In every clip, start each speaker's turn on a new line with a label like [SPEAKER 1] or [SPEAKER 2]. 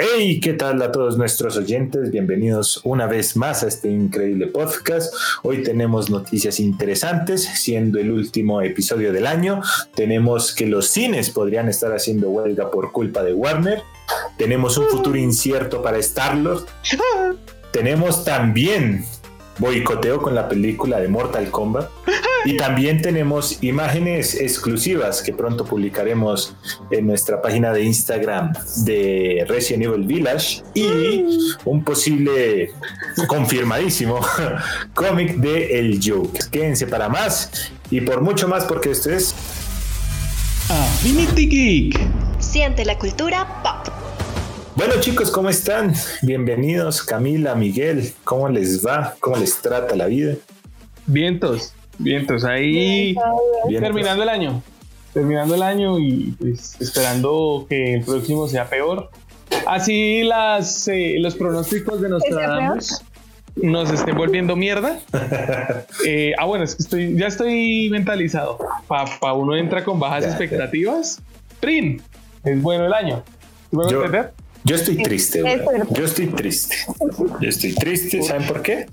[SPEAKER 1] Hey, ¿qué tal a todos nuestros oyentes? Bienvenidos una vez más a este increíble podcast. Hoy tenemos noticias interesantes, siendo el último episodio del año. Tenemos que los cines podrían estar haciendo huelga por culpa de Warner. Tenemos un futuro incierto para Star-Lord. Tenemos también boicoteo con la película de Mortal Kombat. Y también tenemos imágenes exclusivas que pronto publicaremos en nuestra página de Instagram de Resident Evil Village y un posible confirmadísimo cómic de El Joke. Quédense para más y por mucho más porque esto es
[SPEAKER 2] Affinity Geek.
[SPEAKER 3] Siente la cultura pop.
[SPEAKER 1] Bueno chicos, ¿cómo están? Bienvenidos Camila, Miguel, ¿cómo les va? ¿Cómo les trata la vida?
[SPEAKER 2] Vientos, vientos, ahí
[SPEAKER 1] Vientos.
[SPEAKER 2] terminando el año. Terminando el año y pues esperando que el próximo sea peor. Así las, eh, los pronósticos de Nostradamus nos estén volviendo mierda. Eh, ah, bueno, es que estoy, ya estoy mentalizado. Para pa uno entra con bajas
[SPEAKER 1] Ya, ya.
[SPEAKER 2] expectativas. Prin, es bueno el año. ¿Sí me voy a
[SPEAKER 1] Yo-
[SPEAKER 2] entender?
[SPEAKER 1] Yo estoy triste. Yo estoy triste. Yo estoy triste, ¿saben por qué?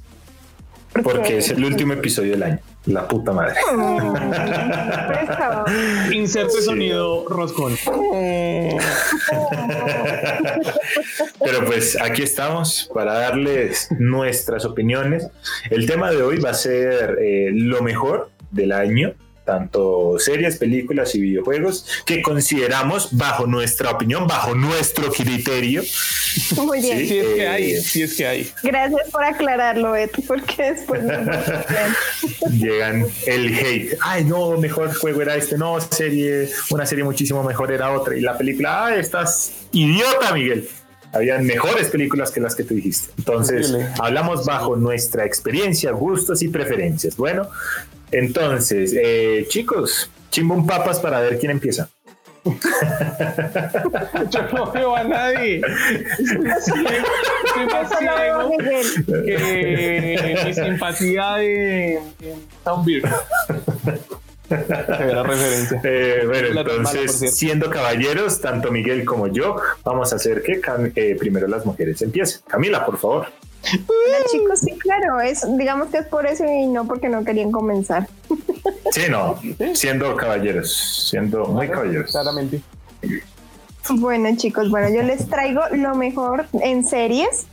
[SPEAKER 1] Porque es el último episodio del año. La puta madre.
[SPEAKER 2] Inserte
[SPEAKER 1] Sí.
[SPEAKER 2] sonido roscón.
[SPEAKER 1] Pero pues aquí estamos para darles nuestras opiniones. El tema de hoy va a ser eh, lo mejor del año, tanto series, películas y videojuegos que consideramos bajo nuestra opinión, bajo nuestro criterio.
[SPEAKER 4] Muy bien.
[SPEAKER 1] Sí.
[SPEAKER 2] Si es que
[SPEAKER 1] Eh,
[SPEAKER 2] hay, si es que hay.
[SPEAKER 4] Gracias por aclararlo, Beto, porque después no
[SPEAKER 1] llegan el hate. Ay, no, mejor juego era este, no, serie, una serie muchísimo mejor era otra. Y la película, ah, estás idiota, Miguel. Habían mejores películas que las que tú dijiste. Entonces, hablamos bajo nuestra experiencia, gustos y preferencias. Bueno, entonces, eh, chicos, chimbum papas para ver quién empieza.
[SPEAKER 2] Yo no veo a nadie. Estoy más ciego, que mi simpatía en, en Soundbeard. la referencia.
[SPEAKER 1] Eh, bueno, entonces, siendo caballeros, tanto Miguel como yo, vamos a hacer que eh, primero las mujeres empiecen. Camila, por favor.
[SPEAKER 4] Chicos, sí, claro, es, digamos que es por eso y no porque no querían comenzar.
[SPEAKER 1] Sí, no, siendo caballeros, siendo muy caballeros.
[SPEAKER 2] Claramente.
[SPEAKER 4] Bueno, chicos, bueno, yo les traigo lo mejor en series.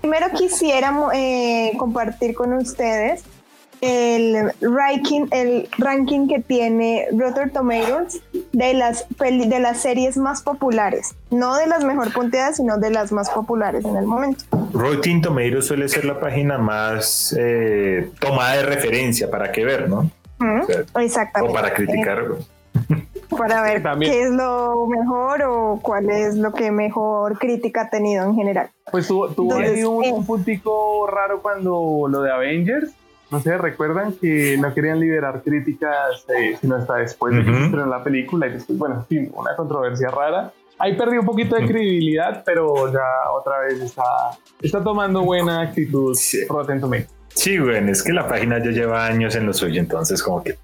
[SPEAKER 4] Primero quisiera eh, compartir con ustedes el ranking, el ranking que tiene Rotten Tomatoes de las peli- de las series más populares, no de las mejor punteadas, sino de las más populares en el momento.
[SPEAKER 1] Rotten Tomatoes suele ser la página más eh, tomada de referencia para que ver, ¿no?
[SPEAKER 4] ¿Mm?
[SPEAKER 1] O sea,
[SPEAKER 4] Exactamente.
[SPEAKER 1] O para criticar.
[SPEAKER 4] para ver
[SPEAKER 2] También.
[SPEAKER 4] qué es lo mejor o cuál es lo que mejor crítica ha tenido en general.
[SPEAKER 2] Pues tuvo, tuvo
[SPEAKER 4] Entonces,
[SPEAKER 2] un,
[SPEAKER 4] eh.
[SPEAKER 2] un puntico raro cuando lo de Avengers. No sé, recuerdan que no querían liberar críticas eh, sino hasta después de que se estrenó la película y después, bueno, en fin, una controversia rara. Ahí perdió un poquito de credibilidad, pero ya otra vez está, está tomando buena actitud
[SPEAKER 1] Sí.
[SPEAKER 2] Rotten Tomatoes.
[SPEAKER 1] Sí, bueno, es que la página ya lleva años en lo suyo, entonces como que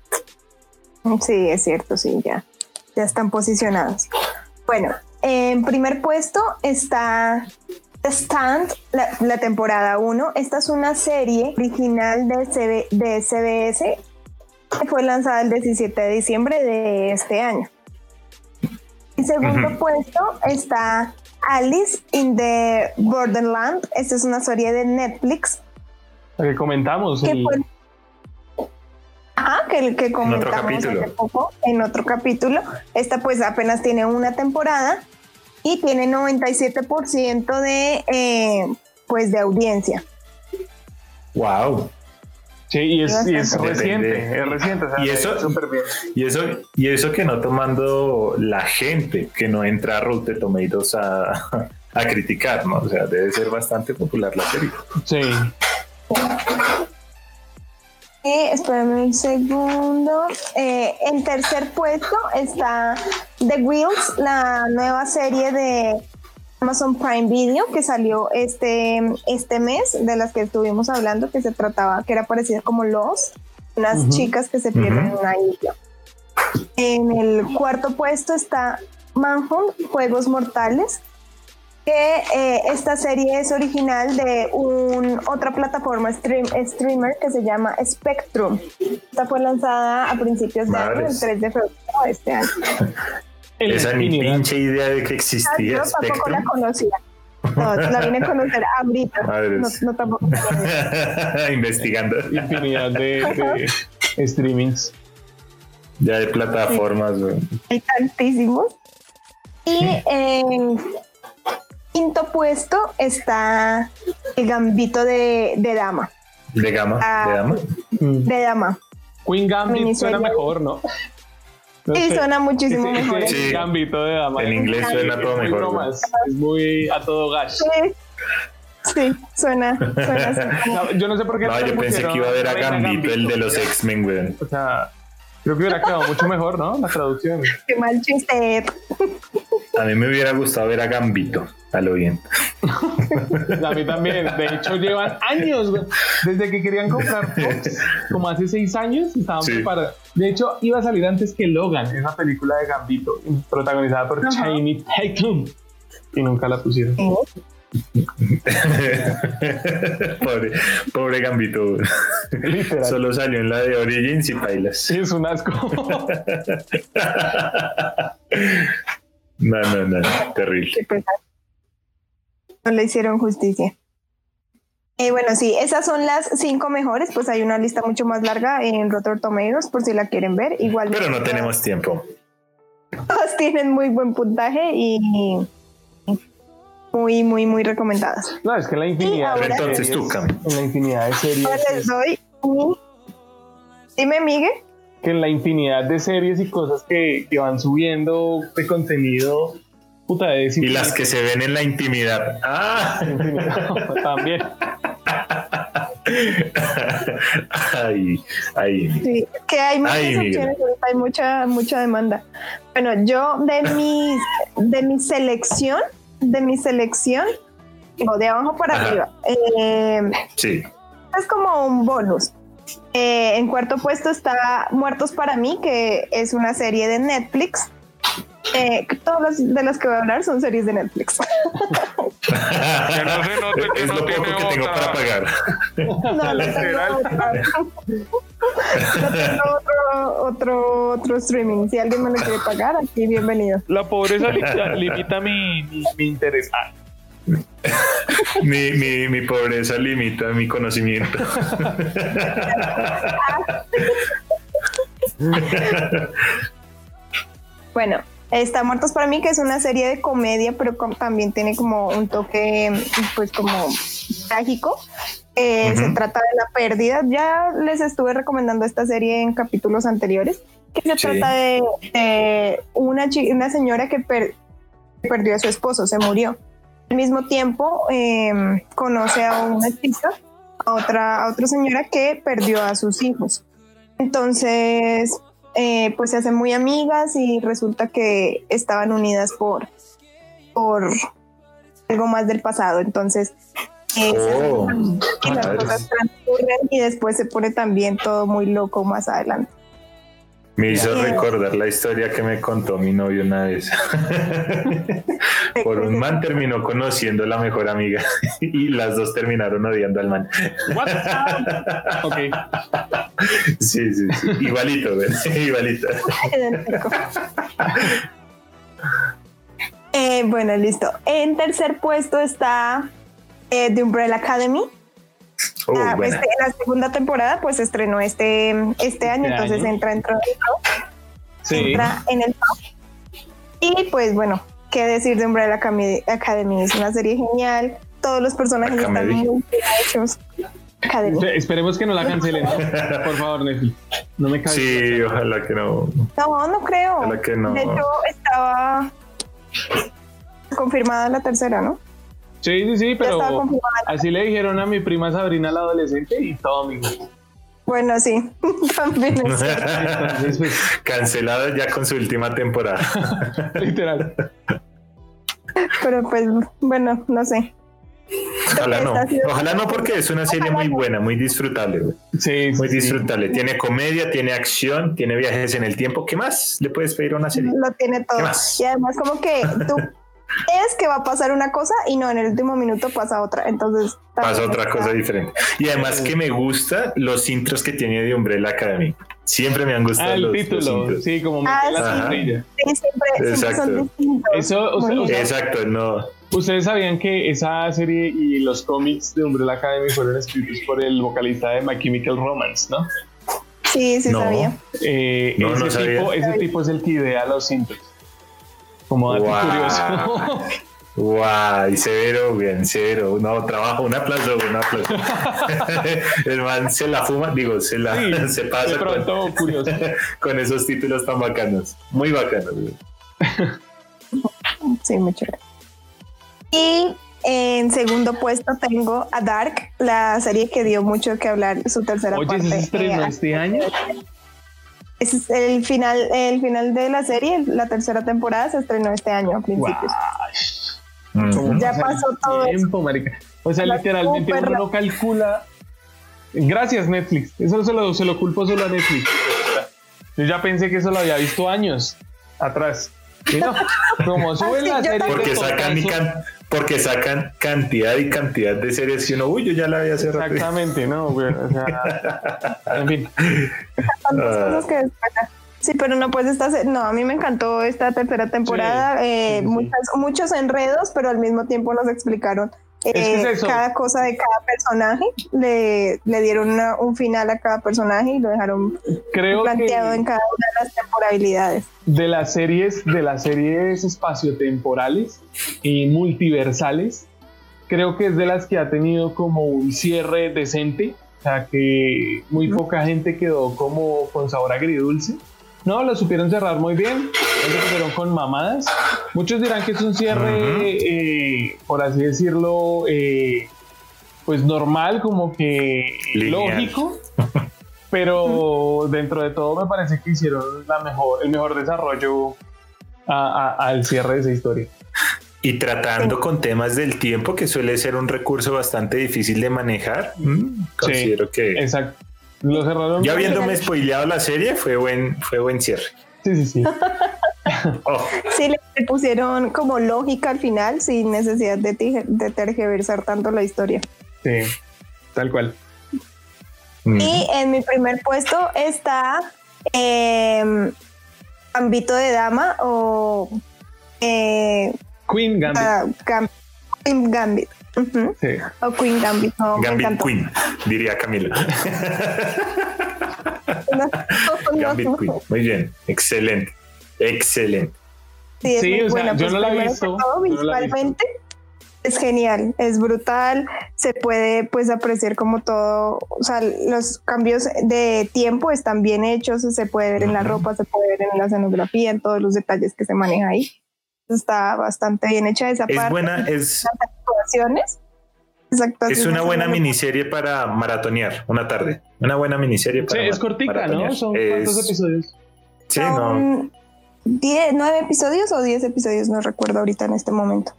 [SPEAKER 4] Sí, es cierto, sí, ya, ya están posicionados. Bueno, en primer puesto está The Stand, la, la temporada 1. Esta es una serie original de, CB de CBS que fue lanzada el 17 de diciembre de este año. En segundo puesto está Alice in the Borderland. Esta es una serie de Netflix
[SPEAKER 2] La que comentamos.
[SPEAKER 4] que
[SPEAKER 2] el-
[SPEAKER 4] fue Ajá, que, que comentamos
[SPEAKER 1] capítulo.
[SPEAKER 4] hace poco en otro capítulo. Esta pues apenas tiene una temporada y tiene 97% de eh, pues de audiencia.
[SPEAKER 1] wow.
[SPEAKER 2] Sí, y es, y es reciente, es reciente. o sea,
[SPEAKER 1] Y eso-
[SPEAKER 2] bien.
[SPEAKER 1] Y eso, y eso que no tomando la gente que no entra a Rotten Tomatoes a, a criticar, ¿no? O sea, debe ser bastante popular la serie.
[SPEAKER 2] Sí.
[SPEAKER 4] Y espérame un segundo. Eh, en tercer puesto está The Wheels, la nueva serie de Amazon Prime Video que salió este, este mes, de las que estuvimos hablando, que se trataba, que era parecida como Los, unas chicas que se pierden en una isla. En el cuarto puesto está Manhunt, Juegos Mortales. que eh, esta serie es original de un, otra plataforma stream, streamer que se llama Spectrum. Esta fue lanzada a principios de año, el 3 de febrero de este año.
[SPEAKER 1] Esa ni pinche idea de que existía
[SPEAKER 4] Yo tampoco la conocía. No, la vine a conocer ahorita. No, no tampoco.
[SPEAKER 1] Investigando.
[SPEAKER 2] Infinidad de, de streamings.
[SPEAKER 1] Ya de plataformas, güey.
[SPEAKER 4] Hay tantísimos. Y en quinto puesto está el gambito de, de dama.
[SPEAKER 1] ¿De gama? ¿De dama?
[SPEAKER 4] De dama.
[SPEAKER 2] Queen Gambit suena mejor, ¿no?
[SPEAKER 4] Sí, suena muchísimo mejor.
[SPEAKER 2] Sí, Gambito de dama.
[SPEAKER 1] En inglés suena todo mejor.
[SPEAKER 2] Es muy a todo gas.
[SPEAKER 4] Sí. Sí, suena, suena así.
[SPEAKER 2] No, yo no sé por qué.
[SPEAKER 1] No, yo pensé que iba a ver a Gambito, Gambito, el de los X-Men, güey.
[SPEAKER 2] O sea, creo que hubiera quedado mucho mejor, ¿no? La traducción.
[SPEAKER 4] Qué mal chiste.
[SPEAKER 1] A mí me hubiera gustado ver a Gambito, a lo bien.
[SPEAKER 2] a mí también. De hecho, llevan años, güey. Desde que querían comprar Fox, como hace seis años, estaban sí. preparados. De hecho, iba a salir antes que Logan, esa película de Gambito, protagonizada por Channing Tatum. Y nunca la pusieron.
[SPEAKER 1] pobre, pobre Gambito. Literal. Solo salió en la de Origins y Pailas.
[SPEAKER 2] Sí, es un asco.
[SPEAKER 1] no, no, no, terrible.
[SPEAKER 4] No le hicieron justicia. Eh, bueno, sí, esas son las cinco mejores. Pues hay una lista mucho más larga en Rotor Tomatoes por si la quieren ver. Igual.
[SPEAKER 1] Pero no tenemos tiempo.
[SPEAKER 4] Todas tienen muy buen puntaje y muy, muy, muy recomendadas.
[SPEAKER 2] No, es que la infinidad.
[SPEAKER 1] Pero entonces tú, Cam.
[SPEAKER 2] En la infinidad de series.
[SPEAKER 4] Ahora les doy un... Dime, Miguel.
[SPEAKER 2] Que en la infinidad de series y cosas que, que van subiendo de contenido. Puta, es
[SPEAKER 1] y las que se ven en la intimidad. Ah,
[SPEAKER 2] también.
[SPEAKER 1] ay, ay.
[SPEAKER 4] Sí, que hay muchas
[SPEAKER 1] Ay,
[SPEAKER 4] opciones, hay mucha, mucha demanda. Bueno, yo de mi, de mi selección, de mi selección, digo, de abajo para
[SPEAKER 1] Ajá.
[SPEAKER 4] arriba. Eh,
[SPEAKER 1] Sí.
[SPEAKER 4] es como un bonus. Eh, en cuarto puesto está Muertos para mí, que es una serie de Netflix. Eh, todos los de las que voy a hablar son series de Netflix.
[SPEAKER 2] Que no se note que
[SPEAKER 1] es
[SPEAKER 2] no
[SPEAKER 1] lo
[SPEAKER 2] tiene
[SPEAKER 1] poco que tengo para pagar.
[SPEAKER 4] No, no tengo, no tengo otro, otro, otro streaming. Si alguien me lo quiere pagar, aquí bienvenido.
[SPEAKER 2] La pobreza li- limita mi, mi, mi interés. Ah,
[SPEAKER 1] Mi, mi, mi pobreza limita mi conocimiento.
[SPEAKER 4] Bueno, está Muertos para mí, que es una serie de comedia, pero también tiene como un toque, pues como trágico. Eh, Se trata de la pérdida. Ya les estuve recomendando esta serie en capítulos anteriores, que se
[SPEAKER 1] Sí.
[SPEAKER 4] trata de, de una, una señora que, per- que perdió a su esposo, se murió. Al mismo tiempo, eh, conoce a una chica, a otra, a otra señora que perdió a sus hijos. Entonces, eh, pues se hacen muy amigas y resulta que estaban unidas por, por algo más del pasado. Entonces, eh,
[SPEAKER 1] Oh,
[SPEAKER 4] y las cosas transcurren y después se pone también todo muy loco más adelante.
[SPEAKER 1] Me hizo recordar la historia que me contó mi novio una vez. Por un man terminó conociendo a la mejor amiga y las dos terminaron odiando al man.
[SPEAKER 2] what? ok.
[SPEAKER 1] Sí, sí, sí. Igualito, güey. Igualito.
[SPEAKER 4] Eh, bueno, listo. En tercer puesto está eh, The Umbrella Academy.
[SPEAKER 1] Oh,
[SPEAKER 4] Ah, este, la segunda temporada pues se estrenó este, este año,
[SPEAKER 2] Este
[SPEAKER 4] entonces
[SPEAKER 2] año.
[SPEAKER 4] entra, dentro del top,
[SPEAKER 2] Sí.
[SPEAKER 4] entra en el top. Y pues bueno, qué decir de Umbrella Academy, Academy, es una serie genial, todos los personajes están muy bien hechos. Academy.
[SPEAKER 2] Espe- Esperemos que no la cancelen. ¿no? Por favor, Netflix. No me cabe.
[SPEAKER 1] Sí, ojalá que no.
[SPEAKER 4] No, no creo.
[SPEAKER 1] Ojalá que no.
[SPEAKER 4] De hecho, estaba confirmada la tercera, ¿no?
[SPEAKER 2] Sí, sí, sí, pero así le dijeron a mi prima Sabrina la adolescente y todo, amigo.
[SPEAKER 4] Bueno, sí, también es cierto.
[SPEAKER 2] Entonces, pues,
[SPEAKER 1] Cancelada ya con su última temporada.
[SPEAKER 2] literal.
[SPEAKER 4] Pero pues, bueno, no sé.
[SPEAKER 1] Ojalá no. Ojalá no, porque es una serie muy buena, muy disfrutable. güey.
[SPEAKER 2] Sí,
[SPEAKER 1] Muy
[SPEAKER 2] sí, sí.
[SPEAKER 1] disfrutable. Tiene comedia, tiene acción, tiene viajes en el tiempo. ¿Qué más le puedes pedir a una serie?
[SPEAKER 4] Lo tiene todo. Y además como que tú es que va a pasar una cosa y no, en el último minuto pasa otra. Entonces
[SPEAKER 1] pasa otra cosa diferente. Y además que me gusta los intros que tiene de Umbrella Academy. Siempre me han gustado
[SPEAKER 2] Ah, el
[SPEAKER 1] los,
[SPEAKER 2] título,
[SPEAKER 1] los
[SPEAKER 2] sí, como
[SPEAKER 4] Ah,
[SPEAKER 2] mete la
[SPEAKER 4] sí.
[SPEAKER 2] sombrilla.
[SPEAKER 4] Sí, siempre, siempre son
[SPEAKER 1] Exacto.
[SPEAKER 4] distintos.
[SPEAKER 2] Eso, o sea,
[SPEAKER 4] Muy
[SPEAKER 2] o sea,
[SPEAKER 4] bien.
[SPEAKER 1] Exacto, no.
[SPEAKER 2] Ustedes sabían que esa serie y los cómics de Umbrella Academy fueron escritos por el vocalista de My Chemical Romance, ¿no?
[SPEAKER 4] Sí, sí
[SPEAKER 1] No.
[SPEAKER 4] sabía.
[SPEAKER 2] Eh,
[SPEAKER 1] No,
[SPEAKER 2] ese,
[SPEAKER 1] no sabía.
[SPEAKER 2] tipo, ese tipo es el que idea los intros. Como dato curioso.
[SPEAKER 1] Guay, severo, bien, severo. No, trabajo, un aplauso, un aplauso. El man se la fuma, digo, se la
[SPEAKER 2] Sí,
[SPEAKER 1] se pasa con,
[SPEAKER 2] pronto curioso.
[SPEAKER 1] con esos títulos tan bacanos. Muy bacanos.
[SPEAKER 4] Sí, muy chévere. Y en segundo puesto tengo a Dark, la serie que dio mucho que hablar, su tercera
[SPEAKER 2] Oye,
[SPEAKER 4] parte.
[SPEAKER 2] ¿ese se estrenó
[SPEAKER 4] Eh,
[SPEAKER 2] este año?
[SPEAKER 4] Es el final, el final de la serie, la tercera temporada se estrenó este año a principios. Ya pasó todo eso.
[SPEAKER 2] tiempo, marica. O sea, literalmente uno no calcula. Gracias, Netflix. Eso se lo, se lo culpo solo a Netflix. Yo ya pensé que eso lo había visto años atrás. Y no, como suben la serie.
[SPEAKER 1] Porque sacan, y
[SPEAKER 2] totazo-
[SPEAKER 1] can- porque sacan cantidad y cantidad de series y uno, uy, yo ya la había cerrado.
[SPEAKER 2] Exactamente, no, güey. O sea, en fin.
[SPEAKER 4] tantas
[SPEAKER 1] Ah.
[SPEAKER 4] cosas que Sí, pero no pues esta no, a mí me encantó esta tercera temporada, eh,
[SPEAKER 2] sí, sí.
[SPEAKER 4] muchas- muchos enredos, pero al mismo tiempo nos explicaron eh,
[SPEAKER 2] que es eso.
[SPEAKER 4] cada cosa de cada personaje, le, le dieron una- un final a cada personaje y lo dejaron
[SPEAKER 2] Creo
[SPEAKER 4] planteado
[SPEAKER 2] que
[SPEAKER 4] en cada una de las temporalidades.
[SPEAKER 2] de las series, de las series espaciotemporales y multiversales, creo que es de las que ha tenido como un cierre decente. O sea, que muy poca gente quedó como con sabor agridulce. No, lo supieron cerrar muy bien. Se pusieron con mamadas. Muchos dirán que es un cierre, eh, por así decirlo, eh, pues normal, como que
[SPEAKER 1] Lineal.
[SPEAKER 2] lógico. Pero dentro de todo me parece que hicieron la mejor, el mejor desarrollo a- a- al cierre de esa historia.
[SPEAKER 1] Y tratando con temas del tiempo, que suele ser un recurso bastante difícil de manejar, mm, considero que
[SPEAKER 2] Exacto. Lo cerraron.
[SPEAKER 1] ya
[SPEAKER 2] bien.
[SPEAKER 1] habiéndome spoileado la serie, fue buen, fue buen cierre.
[SPEAKER 2] Sí, sí, sí.
[SPEAKER 1] Oh,
[SPEAKER 4] Sí, le pusieron como lógica al final sin necesidad de, de tergiversar tanto la historia.
[SPEAKER 2] Sí, tal cual.
[SPEAKER 1] mm.
[SPEAKER 4] Y en mi primer puesto está eh, Gambito de Dama o eh,
[SPEAKER 2] Queen Gambit.
[SPEAKER 4] ah, Gam- Queen Gambit.
[SPEAKER 2] Sí.
[SPEAKER 4] O Queen Gambit. No,
[SPEAKER 1] Gambit. Queen, diría Camila.
[SPEAKER 4] No, no,
[SPEAKER 1] Gambit. Queen. Muy bien, excelente, excelente.
[SPEAKER 4] Sí, es
[SPEAKER 2] Sí,
[SPEAKER 4] muy
[SPEAKER 2] o sea, yo
[SPEAKER 4] Pues
[SPEAKER 2] no la he
[SPEAKER 4] primero
[SPEAKER 2] visto,
[SPEAKER 4] que todo,
[SPEAKER 2] yo no la he visto.
[SPEAKER 4] visualmente es genial, es brutal, se puede pues apreciar como todo, o sea, los cambios de tiempo están bien hechos, se puede ver en la ropa, se puede ver en la escenografía, en todos los detalles que se maneja ahí. Está bastante bien hecha esa
[SPEAKER 1] Es
[SPEAKER 4] parte.
[SPEAKER 1] buena, es,
[SPEAKER 4] Las actuaciones. las
[SPEAKER 1] es una buena miniserie para maratonear una tarde. Una buena miniserie
[SPEAKER 2] Sí,
[SPEAKER 1] para
[SPEAKER 2] es cortica, ¿no? Son
[SPEAKER 1] Es-
[SPEAKER 2] cuántos episodios.
[SPEAKER 1] Sí, no.
[SPEAKER 4] Diez- nueve episodios o diez episodios, no recuerdo ahorita en este momento.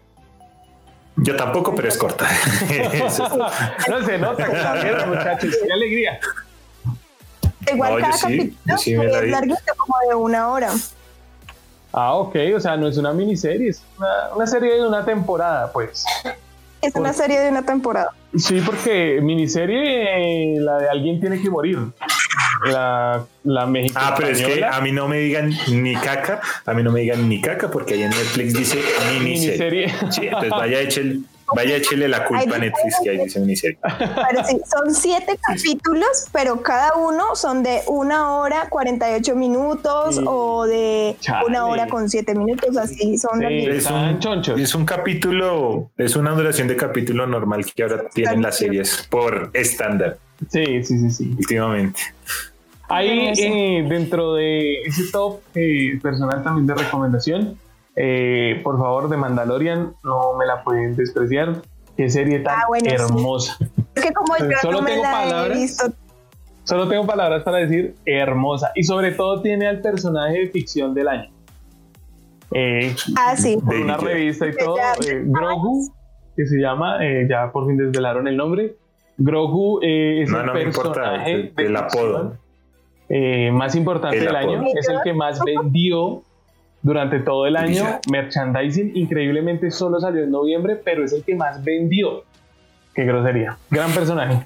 [SPEAKER 1] Yo tampoco, pero es corta.
[SPEAKER 2] No se nota, muchachos. Qué alegría.
[SPEAKER 4] Igual
[SPEAKER 1] No,
[SPEAKER 4] cada
[SPEAKER 1] sí,
[SPEAKER 4] capítulo
[SPEAKER 1] sí
[SPEAKER 4] es larguito, como de una hora.
[SPEAKER 2] Ah, ok, o sea, no es una miniserie, es una, una serie de una temporada, pues.
[SPEAKER 4] Es una serie de una temporada.
[SPEAKER 2] Sí, porque miniserie, eh, la de alguien tiene que morir. La, la mexicana.
[SPEAKER 1] Ah, pero es que a mí no me digan ni caca, a mí no me digan ni caca, porque ahí en Netflix dice miniserie.
[SPEAKER 2] miniserie.
[SPEAKER 1] Sí, entonces vaya échele, vaya échele la culpa a Netflix que ahí dice miniserie.
[SPEAKER 4] Pero sí, son siete capítulos, pero cada uno son de una hora 48 minutos
[SPEAKER 2] Sí.
[SPEAKER 4] o de
[SPEAKER 2] Chale.
[SPEAKER 4] una hora con siete minutos, así son
[SPEAKER 2] Sí.
[SPEAKER 1] Es un,
[SPEAKER 2] chonchos.
[SPEAKER 1] es un capítulo, es una duración de capítulo normal que ahora tienen las series por estándar
[SPEAKER 2] Sí, sí, sí, sí.
[SPEAKER 1] últimamente.
[SPEAKER 2] Ahí eh, dentro de ese top eh, personal también de recomendación, eh, por favor, de Mandalorian, no me la pueden despreciar. Qué serie tan
[SPEAKER 4] Ah, bueno, sí.
[SPEAKER 2] hermosa.
[SPEAKER 4] Es que como yo
[SPEAKER 2] Solo
[SPEAKER 4] no me
[SPEAKER 2] tengo
[SPEAKER 4] la
[SPEAKER 2] palabras.
[SPEAKER 4] visto,
[SPEAKER 2] Solo tengo palabras para decir hermosa. Y sobre todo tiene al personaje de ficción del año. Eh,
[SPEAKER 4] ah, sí.
[SPEAKER 2] por una revista y todo, eh, Grogu, que se llama, eh, ya por fin desvelaron el nombre. Grogu eh, es
[SPEAKER 1] No,
[SPEAKER 2] el
[SPEAKER 1] no me importa
[SPEAKER 2] personaje
[SPEAKER 1] el,
[SPEAKER 2] de
[SPEAKER 1] el apodo.
[SPEAKER 2] ficción, eh, más importante
[SPEAKER 1] El
[SPEAKER 2] del
[SPEAKER 1] apodo.
[SPEAKER 2] año, es el que más vendió durante todo el año. Merchandising increíblemente solo salió en noviembre, pero es el que más vendió. Qué grosería. Gran personaje.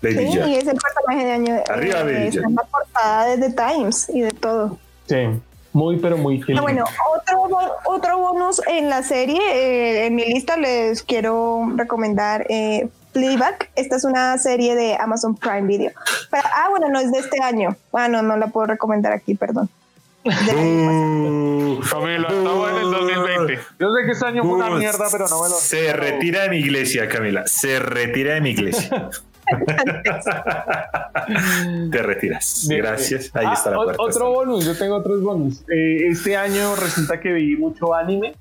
[SPEAKER 4] sí, y es el personaje de año.
[SPEAKER 1] Arriba,
[SPEAKER 4] eh, Es la portada de The Times y de todo.
[SPEAKER 2] Sí, muy, pero muy
[SPEAKER 4] ah, Bueno, otro, otro bonus en la serie, eh, en mi lista les quiero recomendar eh, Playback. Esta es una serie de Amazon Prime Video. ah, bueno, no es de este año. Ah, no, no la puedo recomendar aquí, perdón.
[SPEAKER 2] Uh, Camila, estamos en el 2020. Yo sé que este año fue una mierda, pero no me lo.
[SPEAKER 1] Se retira de mi iglesia, Camila. Se retira de mi iglesia. Te retiras. Gracias. Ahí está la ah, puerta.
[SPEAKER 2] Otro bonus, yo tengo otros bonus. Eh, este año resulta que vi mucho anime.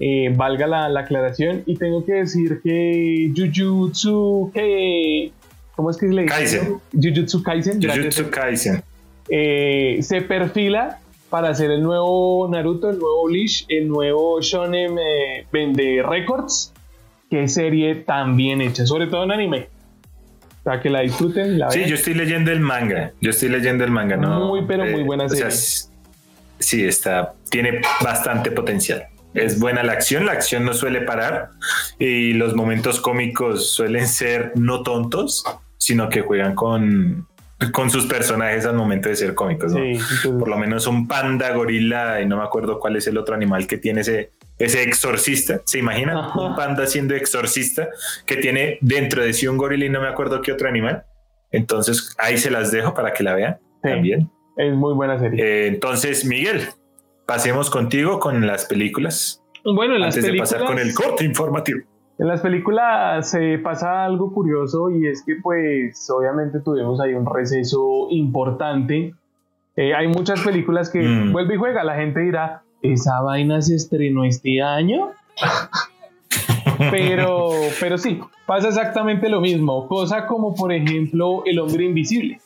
[SPEAKER 2] Eh, valga la, aclaración. Y tengo que decir que Jujutsu. Que, ¿Cómo es que se le dice?
[SPEAKER 1] Kaisen.
[SPEAKER 2] Jujutsu Kaisen.
[SPEAKER 1] Jujutsu Kaisen.
[SPEAKER 2] Eh, se perfila para hacer el nuevo Naruto, el nuevo Bleach, el nuevo Shonen Vende Records. Qué serie tan bien hecha, sobre todo en anime para que la disfruten. La
[SPEAKER 1] sí, yo estoy leyendo el manga. Yo estoy leyendo el manga, ¿no?
[SPEAKER 2] Muy, pero muy buena serie.
[SPEAKER 1] sí, está, tiene bastante potencial. Es buena la acción, la acción no suele parar y los momentos cómicos suelen ser no tontos, sino que juegan con, con sus personajes al momento de ser cómicos. Por lo menos un panda, gorila y no me acuerdo cuál es el otro animal que tiene ese, ese exorcista, ¿se imaginan? Un panda siendo exorcista que tiene dentro de sí un gorila y no me acuerdo qué otro animal. Entonces ahí se las dejo para que la vean también.
[SPEAKER 2] Es muy buena serie.
[SPEAKER 1] Eh, entonces, Miguel, pasemos contigo con las películas.
[SPEAKER 2] Bueno, en las
[SPEAKER 1] antes
[SPEAKER 2] de
[SPEAKER 1] pasar con el corte informativo.
[SPEAKER 2] En las películas se pasa algo curioso y es que pues obviamente tuvimos ahí un receso importante. Eh, hay muchas películas que mm. vuelve y juega, la gente dirá, esa vaina se estrenó este año. pero, pero sí, pasa exactamente lo mismo. Cosa como, por ejemplo, El hombre invisible,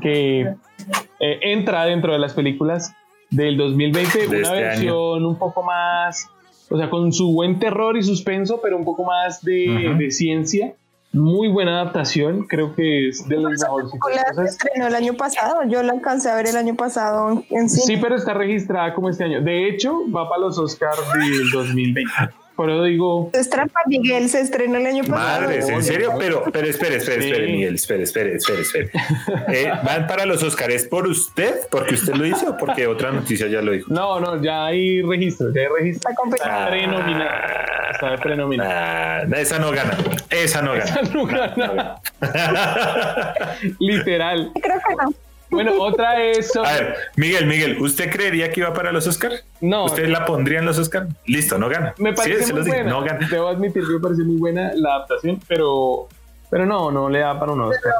[SPEAKER 2] que eh, entra dentro de las películas del 2020, una este versión un poco más, o sea, con su buen terror y suspenso, pero un poco más de, de ciencia muy buena adaptación, creo que es de las mejores.
[SPEAKER 4] La estrenó el año pasado, yo la alcancé a ver el año pasado en
[SPEAKER 2] cine. Sí, pero está registrada como este año. De hecho, va para los Oscars del 2020. Por eso digo.
[SPEAKER 4] Es trampa, Miguel, se estrenó el año pasado.
[SPEAKER 1] Madres, ¿en serio? Pero, pero espere, espere, espere, Miguel, espere, espere, espere, espere. Eh, ¿Van para los Oscars por usted? ¿Porque usted lo hizo o porque otra noticia ya lo dijo?
[SPEAKER 2] No, no, ya hay registro, ya hay registro. Está prenominada. Está prenominada.
[SPEAKER 1] Ah, esa no gana. Esa no gana. Esa no gana.
[SPEAKER 2] Literal.
[SPEAKER 4] Creo que no.
[SPEAKER 2] Bueno, otra es.
[SPEAKER 1] A ver, Miguel, Miguel, ¿usted creería que iba para los Oscars?
[SPEAKER 2] No.
[SPEAKER 1] ¿Usted la pondría en los Oscars? Listo, no gana.
[SPEAKER 2] Me parece muy buena. no gana. Debo admitir que me parece muy buena la adaptación, pero, pero no, no le da para un Oscar.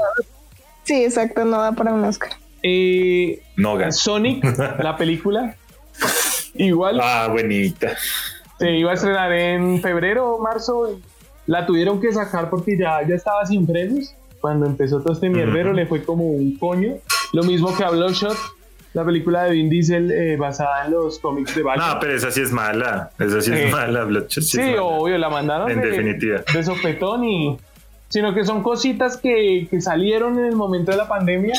[SPEAKER 4] Sí, exacto, no da para un Oscar.
[SPEAKER 2] Eh,
[SPEAKER 1] no gana.
[SPEAKER 2] Sonic, la película. Igual.
[SPEAKER 1] Ah, buenita.
[SPEAKER 2] Se iba a estrenar en febrero o marzo. La tuvieron que sacar porque ya, ya estaba sin frenos. Cuando empezó todo este mierdero, le fue como un coño. Lo mismo que a Bloodshot, la película de Vin Diesel eh, basada en los cómics de Batman.
[SPEAKER 1] No, pero esa sí es mala. Esa sí es mala, Bloodshot.
[SPEAKER 2] Sí, obvio, la mandaron
[SPEAKER 1] en
[SPEAKER 2] de,
[SPEAKER 1] definitiva.
[SPEAKER 2] de sopetón y. Sino que son cositas que, que salieron en el momento de la pandemia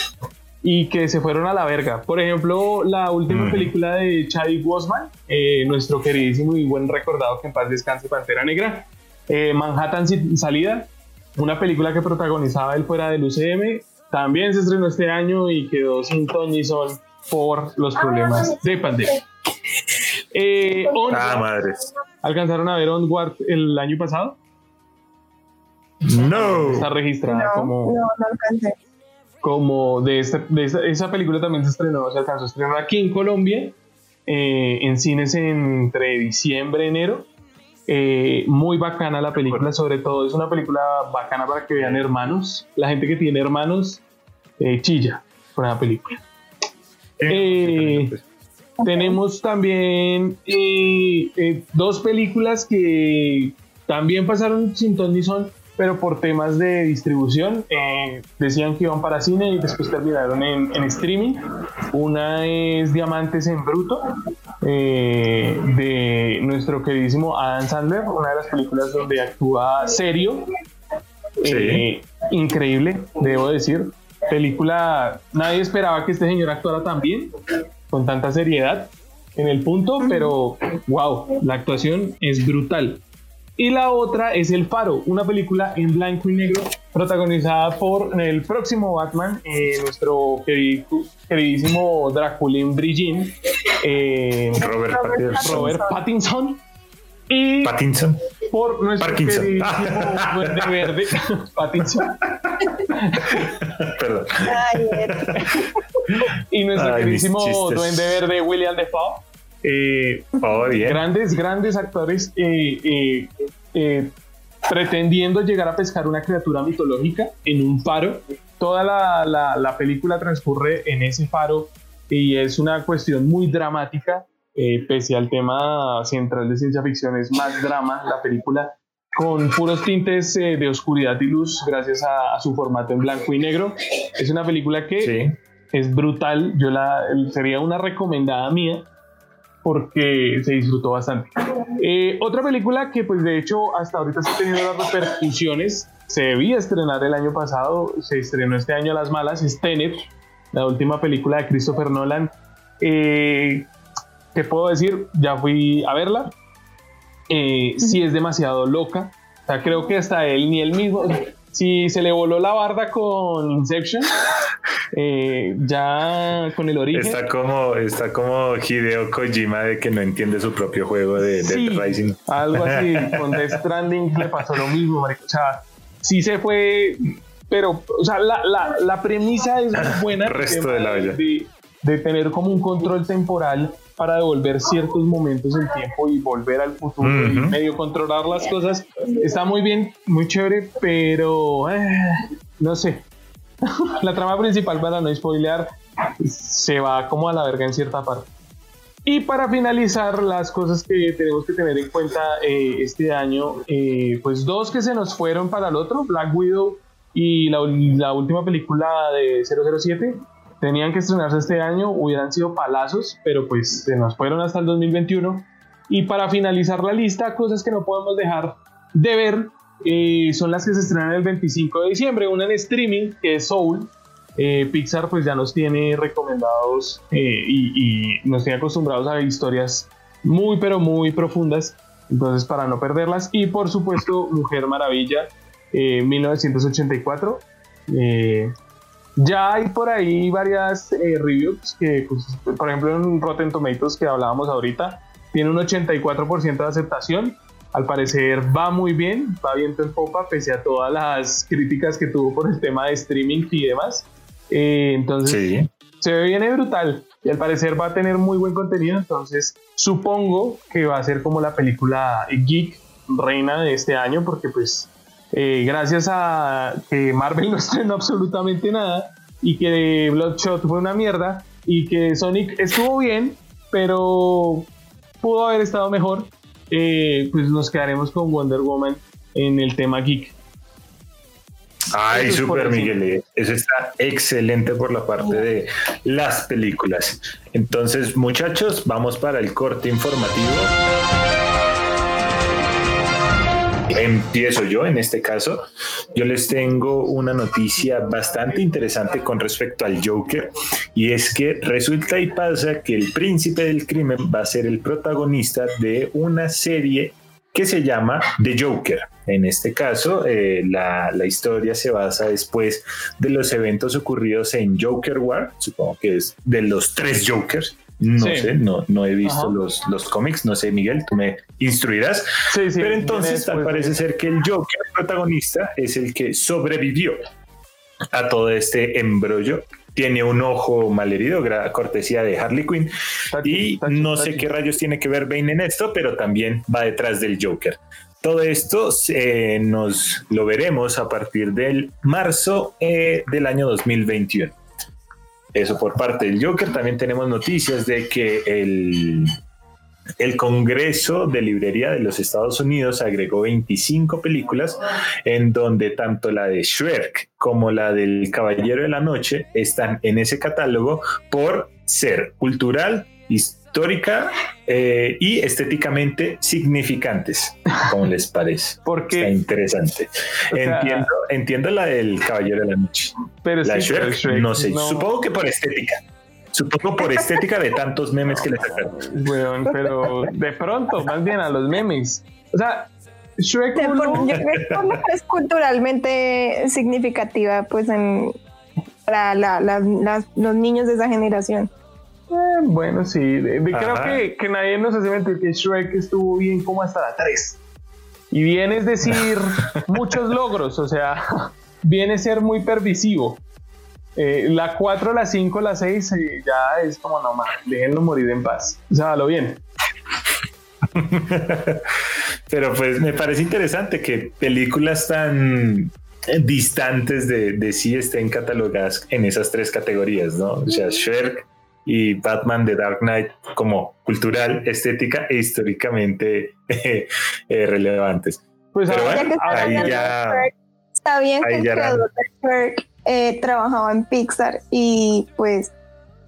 [SPEAKER 2] y que se fueron a la verga. Por ejemplo, la última película de Chadwick Boseman, eh, nuestro queridísimo y buen recordado que en paz descanse Pantera Negra, eh, Manhattan sin salida, una película que protagonizaba él fuera del UCM, también se estrenó este año y quedó sin Tony Sol por los problemas de pandemia. Eh,
[SPEAKER 1] ah, madres.
[SPEAKER 2] ¿Alcanzaron a ver Onward el año pasado?
[SPEAKER 1] No.
[SPEAKER 2] Está registrada como.
[SPEAKER 4] No, no alcancé.
[SPEAKER 2] Como de, este, de esa, película también se estrenó, se alcanzó a estrenar aquí en Colombia, eh, en cines entre diciembre y enero. Eh, muy bacana la película, sobre todo es una película bacana para que vean hermanos. La gente que tiene hermanos eh, chilla por la película. Eh, tenemos también eh, dos películas que también pasaron sin ton ni son, pero por temas de distribución decían que iban para cine y después terminaron en, en streaming. Una es Diamantes en Bruto de nuestro queridísimo Adam Sandler, una de las películas donde actúa serio. increíble, debo decir película, nadie esperaba que este señor actuara tan bien, con tanta seriedad. en el punto, pero wow, la actuación es brutal. Y la otra es El Faro, una película en blanco y negro protagonizada por el próximo Batman, eh, nuestro queridísimo Draculín Brigin, eh,
[SPEAKER 1] Robert,
[SPEAKER 2] Robert Pattinson. Y
[SPEAKER 1] Pattinson.
[SPEAKER 2] Por nuestro
[SPEAKER 1] Parkinson.
[SPEAKER 2] queridísimo Duende Verde, Pattinson.
[SPEAKER 1] Perdón.
[SPEAKER 2] y nuestro
[SPEAKER 1] Ay,
[SPEAKER 2] queridísimo. Duende Verde, William Defoe. Eh,
[SPEAKER 1] Oh, bien.
[SPEAKER 2] grandes, grandes actores eh, eh, eh, pretendiendo llegar a pescar una criatura mitológica en un faro. Toda la, la- la película transcurre en ese faro y es una cuestión muy dramática, eh, pese al tema central de ciencia ficción, es más drama la película, con puros tintes eh, de oscuridad y luz gracias a, a su formato en blanco y negro. Es una película que
[SPEAKER 1] Sí.
[SPEAKER 2] es brutal, yo la sería una recomendada mía porque se disfrutó bastante. Eh, otra película que pues de hecho hasta ahorita está teniendo las repercusiones, se debía estrenar el año pasado, se estrenó este año a las malas, es Tenet, la última película de Christopher Nolan. Eh, ¿Qué puedo decir? Ya fui a verla. Eh, sí es demasiado loca. O sea, creo que hasta él ni él mismo. Si se le voló la barda con Inception, eh, ya con el origen.
[SPEAKER 1] Está como, está como Hideo Kojima de que no entiende su propio juego de
[SPEAKER 2] Sí,
[SPEAKER 1] Dead Rising.
[SPEAKER 2] Algo así, con Death Stranding le pasó lo mismo, marica. O sea, sí se fue, pero, o sea, la, la, la premisa es muy buena. el
[SPEAKER 1] Resto de la olla.
[SPEAKER 2] De, de tener como un control temporal para devolver ciertos momentos del tiempo y volver al futuro y
[SPEAKER 1] Ujú.
[SPEAKER 2] medio controlar las cosas. Está muy bien, muy chévere, pero eh, no sé. la trama principal, para no spoilear, se va como a la verga en cierta parte. Y para finalizar, las cosas que tenemos que tener en cuenta eh, este año, eh, pues dos que se nos fueron para el otro, Black Widow y la, la última película de 007, tenían que estrenarse este año, hubieran sido palazos, pero pues se nos fueron hasta el 2021. Y para finalizar la lista, cosas que no podemos dejar de ver, eh, son las que se estrenan el 25 de diciembre, una en streaming, que es Soul, eh, Pixar pues ya nos tiene recomendados eh, y, y nos tiene acostumbrados a historias muy pero muy profundas, entonces para no perderlas. Y por supuesto Mujer Maravilla, eh, 1984. Eh, ya hay por ahí varias eh, reviews que, pues, por ejemplo en Rotten Tomatoes que hablábamos ahorita, tiene un 84% de aceptación. Al parecer va muy bien, va viento en popa, pese a todas las críticas que tuvo por el tema de streaming y demás. Eh, entonces,
[SPEAKER 1] Sí.
[SPEAKER 2] se ve bien brutal y al parecer va a tener muy buen contenido. Entonces, supongo que va a ser como la película geek reina de este año, porque, pues, eh, gracias a que Marvel no estrenó absolutamente nada y que Bloodshot fue una mierda y que Sonic estuvo bien, pero pudo haber estado mejor. eh, pues nos quedaremos con Wonder Woman en el tema geek.
[SPEAKER 1] Ay,
[SPEAKER 2] Eso eso.
[SPEAKER 1] Miguel. eh, Eso está excelente por la parte de las películas. Entonces, muchachos, vamos para el corte informativo. Empiezo yo en este caso. Yo les tengo una noticia bastante interesante con respecto al Joker y es que resulta y pasa que el príncipe del crimen va a ser el protagonista de una serie que se llama The Joker. En este caso, eh, la, la historia se basa después de los eventos ocurridos en Joker War, supongo que es de los tres Jokers. No
[SPEAKER 2] Sí.
[SPEAKER 1] sé, no, no he visto
[SPEAKER 2] Ajá.
[SPEAKER 1] los, los cómics, no sé, Miguel, tú me instruirás.
[SPEAKER 2] Sí, sí,
[SPEAKER 1] Pero entonces tal parece ser que el Joker protagonista es el que sobrevivió a todo este embrollo. Tiene un ojo malherido, cortesía de Harley Quinn.
[SPEAKER 2] Tachi,
[SPEAKER 1] Y
[SPEAKER 2] tachi,
[SPEAKER 1] no sé qué rayos tiene que ver Bane en esto, pero también va detrás del Joker. Todo esto eh, nos lo veremos a partir del marzo eh, del año 2021. Eso por parte del Joker. También tenemos noticias de que el, el Congreso de Librería de los Estados Unidos agregó 25 películas en donde tanto la de Shrek como la del Caballero de la Noche están en ese catálogo por ser cultural, histórica eh, y estéticamente significantes, como les parece. Está
[SPEAKER 2] Porque,
[SPEAKER 1] interesante.
[SPEAKER 2] O sea-
[SPEAKER 1] entiendo, entiendo la del Caballero de la Noche.
[SPEAKER 2] pero
[SPEAKER 1] La
[SPEAKER 2] sí, pero
[SPEAKER 1] Shrek, no sé,
[SPEAKER 2] no-
[SPEAKER 1] supongo que por estética. Supongo por estética de tantos memes que le sacaron.
[SPEAKER 2] Bueno, pero de pronto, más bien a los memes. O sea, Shrek
[SPEAKER 4] Por-
[SPEAKER 2] 1
[SPEAKER 4] yo creo que por lo que es culturalmente significativa, pues, en, para la- la- las- los niños de esa generación.
[SPEAKER 2] Eh, bueno, sí. de- de- creo que, que nadie nos hace mentir que Shrek estuvo bien como hasta la 3. Y bien es decir, muchos logros. O sea, viene ser muy pervisivo. Eh, la 4, la 5, la 6 eh, ya es como no más, déjenlo morir en paz. O sea, lo bien.
[SPEAKER 1] Pero pues me parece interesante que películas tan distantes de, de sí estén catalogadas en esas tres categorías, ¿no? O sea, Shrek y Batman de Dark Knight como cultural, estética e históricamente eh, eh, relevantes.
[SPEAKER 2] Pues
[SPEAKER 1] Pero
[SPEAKER 2] ahora-
[SPEAKER 1] ahí ya-
[SPEAKER 4] Está bien que el creador de eh, trabajaba en Pixar y pues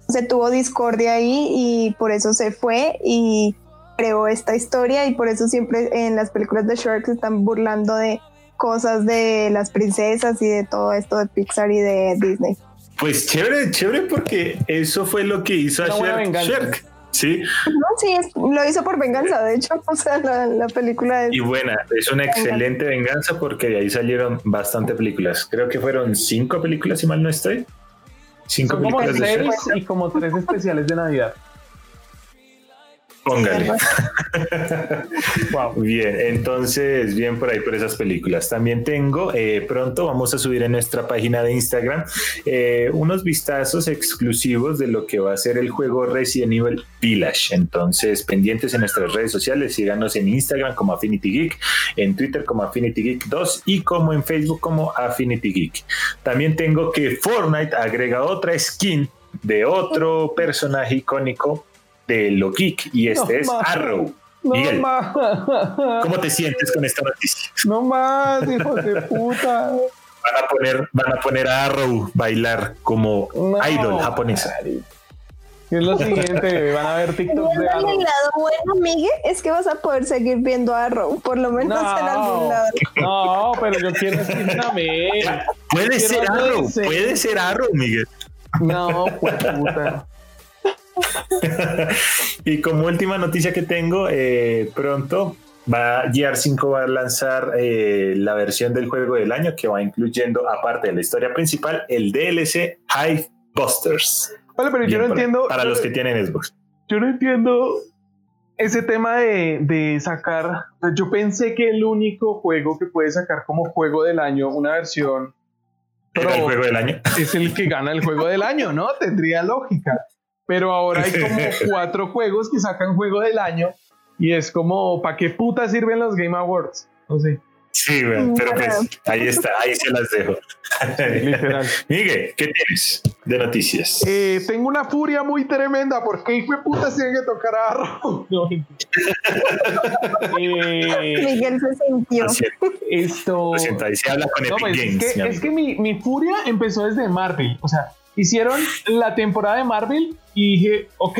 [SPEAKER 4] se tuvo discordia ahí y por eso se fue y creó esta historia y por eso siempre en las películas de Shrek se están burlando de cosas de las princesas y de todo esto de Pixar y de Disney.
[SPEAKER 1] Pues chévere, chévere porque eso fue lo que hizo a. Shrek, Sí,
[SPEAKER 4] No, sí, es- lo hizo por venganza, de hecho, o sea, la, la película es...
[SPEAKER 1] y buena, es una excelente venganza porque de ahí salieron bastante películas. Creo que fueron cinco películas, si mal no estoy. Cinco
[SPEAKER 2] son como
[SPEAKER 1] películas
[SPEAKER 2] seis
[SPEAKER 1] Shrek.
[SPEAKER 2] y como tres especiales de Navidad.
[SPEAKER 1] Póngale.
[SPEAKER 2] Wow.
[SPEAKER 1] Bien, entonces, bien por ahí por esas películas. También tengo, eh, pronto vamos a subir en nuestra página de Instagram eh, unos vistazos exclusivos de lo que va a ser el juego Resident Evil Village. Entonces, pendientes en nuestras redes sociales, síganos en Instagram como Affinity Geek, en Twitter como Affinity Geek 2 y como en Facebook como Affinity Geek. También tengo que Fortnite agrega otra skin de otro personaje icónico de lo geek y este
[SPEAKER 2] No
[SPEAKER 1] es
[SPEAKER 2] más.
[SPEAKER 1] Arrow.
[SPEAKER 2] No
[SPEAKER 1] Miguel.
[SPEAKER 2] más.
[SPEAKER 1] ¿Cómo te sientes con esta noticia?
[SPEAKER 2] No más, hijos de puta.
[SPEAKER 1] Van a poner, van a poner a Arrow bailar como
[SPEAKER 2] No,
[SPEAKER 1] idol japonesa.
[SPEAKER 2] Mari. ¿Qué es lo siguiente? Van a ver TikTok de
[SPEAKER 4] el lado bueno, Miguel, es que vas a poder seguir viendo a Arrow, por lo menos en algún
[SPEAKER 2] No,
[SPEAKER 4] lado.
[SPEAKER 2] no, pero yo quiero Stephen Amell.
[SPEAKER 1] Puede
[SPEAKER 2] Quiero
[SPEAKER 1] ser Arrow, puede ser Arrow, Miguel.
[SPEAKER 2] No, pues puta.
[SPEAKER 1] y como última noticia que tengo, eh, pronto va Gear 5 va a lanzar eh, la versión del juego del año que va incluyendo, aparte de la historia principal, el DLC Hive Busters.
[SPEAKER 2] Vale, pero yo no entiendo.
[SPEAKER 1] Para los que tienen Xbox.
[SPEAKER 2] Yo no entiendo ese tema de, de sacar. Yo pensé que el único juego que puede sacar como juego del año una versión
[SPEAKER 1] Era el juego del año.
[SPEAKER 2] es el que gana el juego del año, ¿no? Tendría lógica. Pero ahora hay como cuatro juegos que sacan juego del año y es como, ¿para qué puta sirven los Game Awards? No sé,
[SPEAKER 1] Sí, güey, pero pues ahí está, ahí se las dejo.
[SPEAKER 2] literal.
[SPEAKER 1] Miguel, ¿qué tienes de noticias?
[SPEAKER 2] Eh, tengo una furia muy tremenda porque hijo de puta tienen que tocar a Arrow. No, eh,
[SPEAKER 4] Miguel se sintió.
[SPEAKER 2] Esto.
[SPEAKER 1] lo siento, ahí se habla con
[SPEAKER 2] No,
[SPEAKER 1] Epic
[SPEAKER 2] pues,
[SPEAKER 1] Games.
[SPEAKER 2] es que, es que mi, mi furia empezó desde Marvel. O sea, hicieron la temporada de Marvel y dije, ok,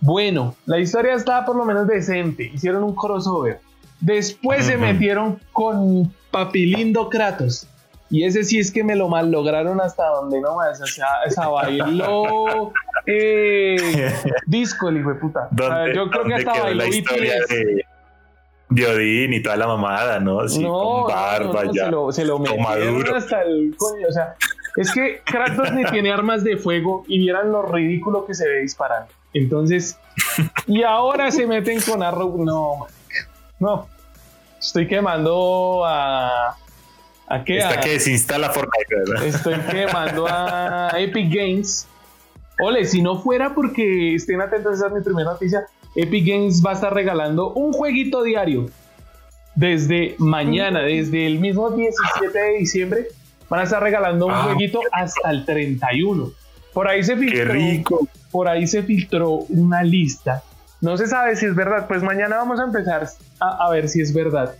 [SPEAKER 2] bueno, la historia está por lo menos decente. Hicieron un crossover. Después se metieron con Papilindo Kratos. Y ese sí es que me lo mal lograron hasta donde no más. O sea, esa bailó eh, disco, el hijo de puta. O sea,
[SPEAKER 1] ¿Dónde-
[SPEAKER 2] yo creo que hasta bailó
[SPEAKER 1] la historia
[SPEAKER 2] BTS.
[SPEAKER 1] de, de Odín y toda la mamada, ¿no?
[SPEAKER 2] No,
[SPEAKER 1] con barba
[SPEAKER 2] no,
[SPEAKER 1] ya.
[SPEAKER 2] se lo, se lo hasta el coño. O sea, es que Kratos ni tiene armas de fuego y vieran lo ridículo que se ve disparando. Entonces, y ahora se meten con Arrow. No, no. Estoy quemando a. ¿A qué?
[SPEAKER 1] Está
[SPEAKER 2] A-
[SPEAKER 1] que desinstala Fortnite, ¿verdad?
[SPEAKER 2] Estoy quemando a Epic Games. Ole, si no fuera porque estén atentos, esa es mi primera noticia. Epic Games va a estar regalando un jueguito diario desde mañana, desde el mismo 17 de diciembre. Van a estar regalando un
[SPEAKER 1] Ah,
[SPEAKER 2] jueguito hasta el 31. Por ahí se
[SPEAKER 1] Qué
[SPEAKER 2] filtró,
[SPEAKER 1] rico.
[SPEAKER 2] por ahí se filtró una lista. No se sabe si es verdad. Pues mañana vamos a empezar a, a ver si es verdad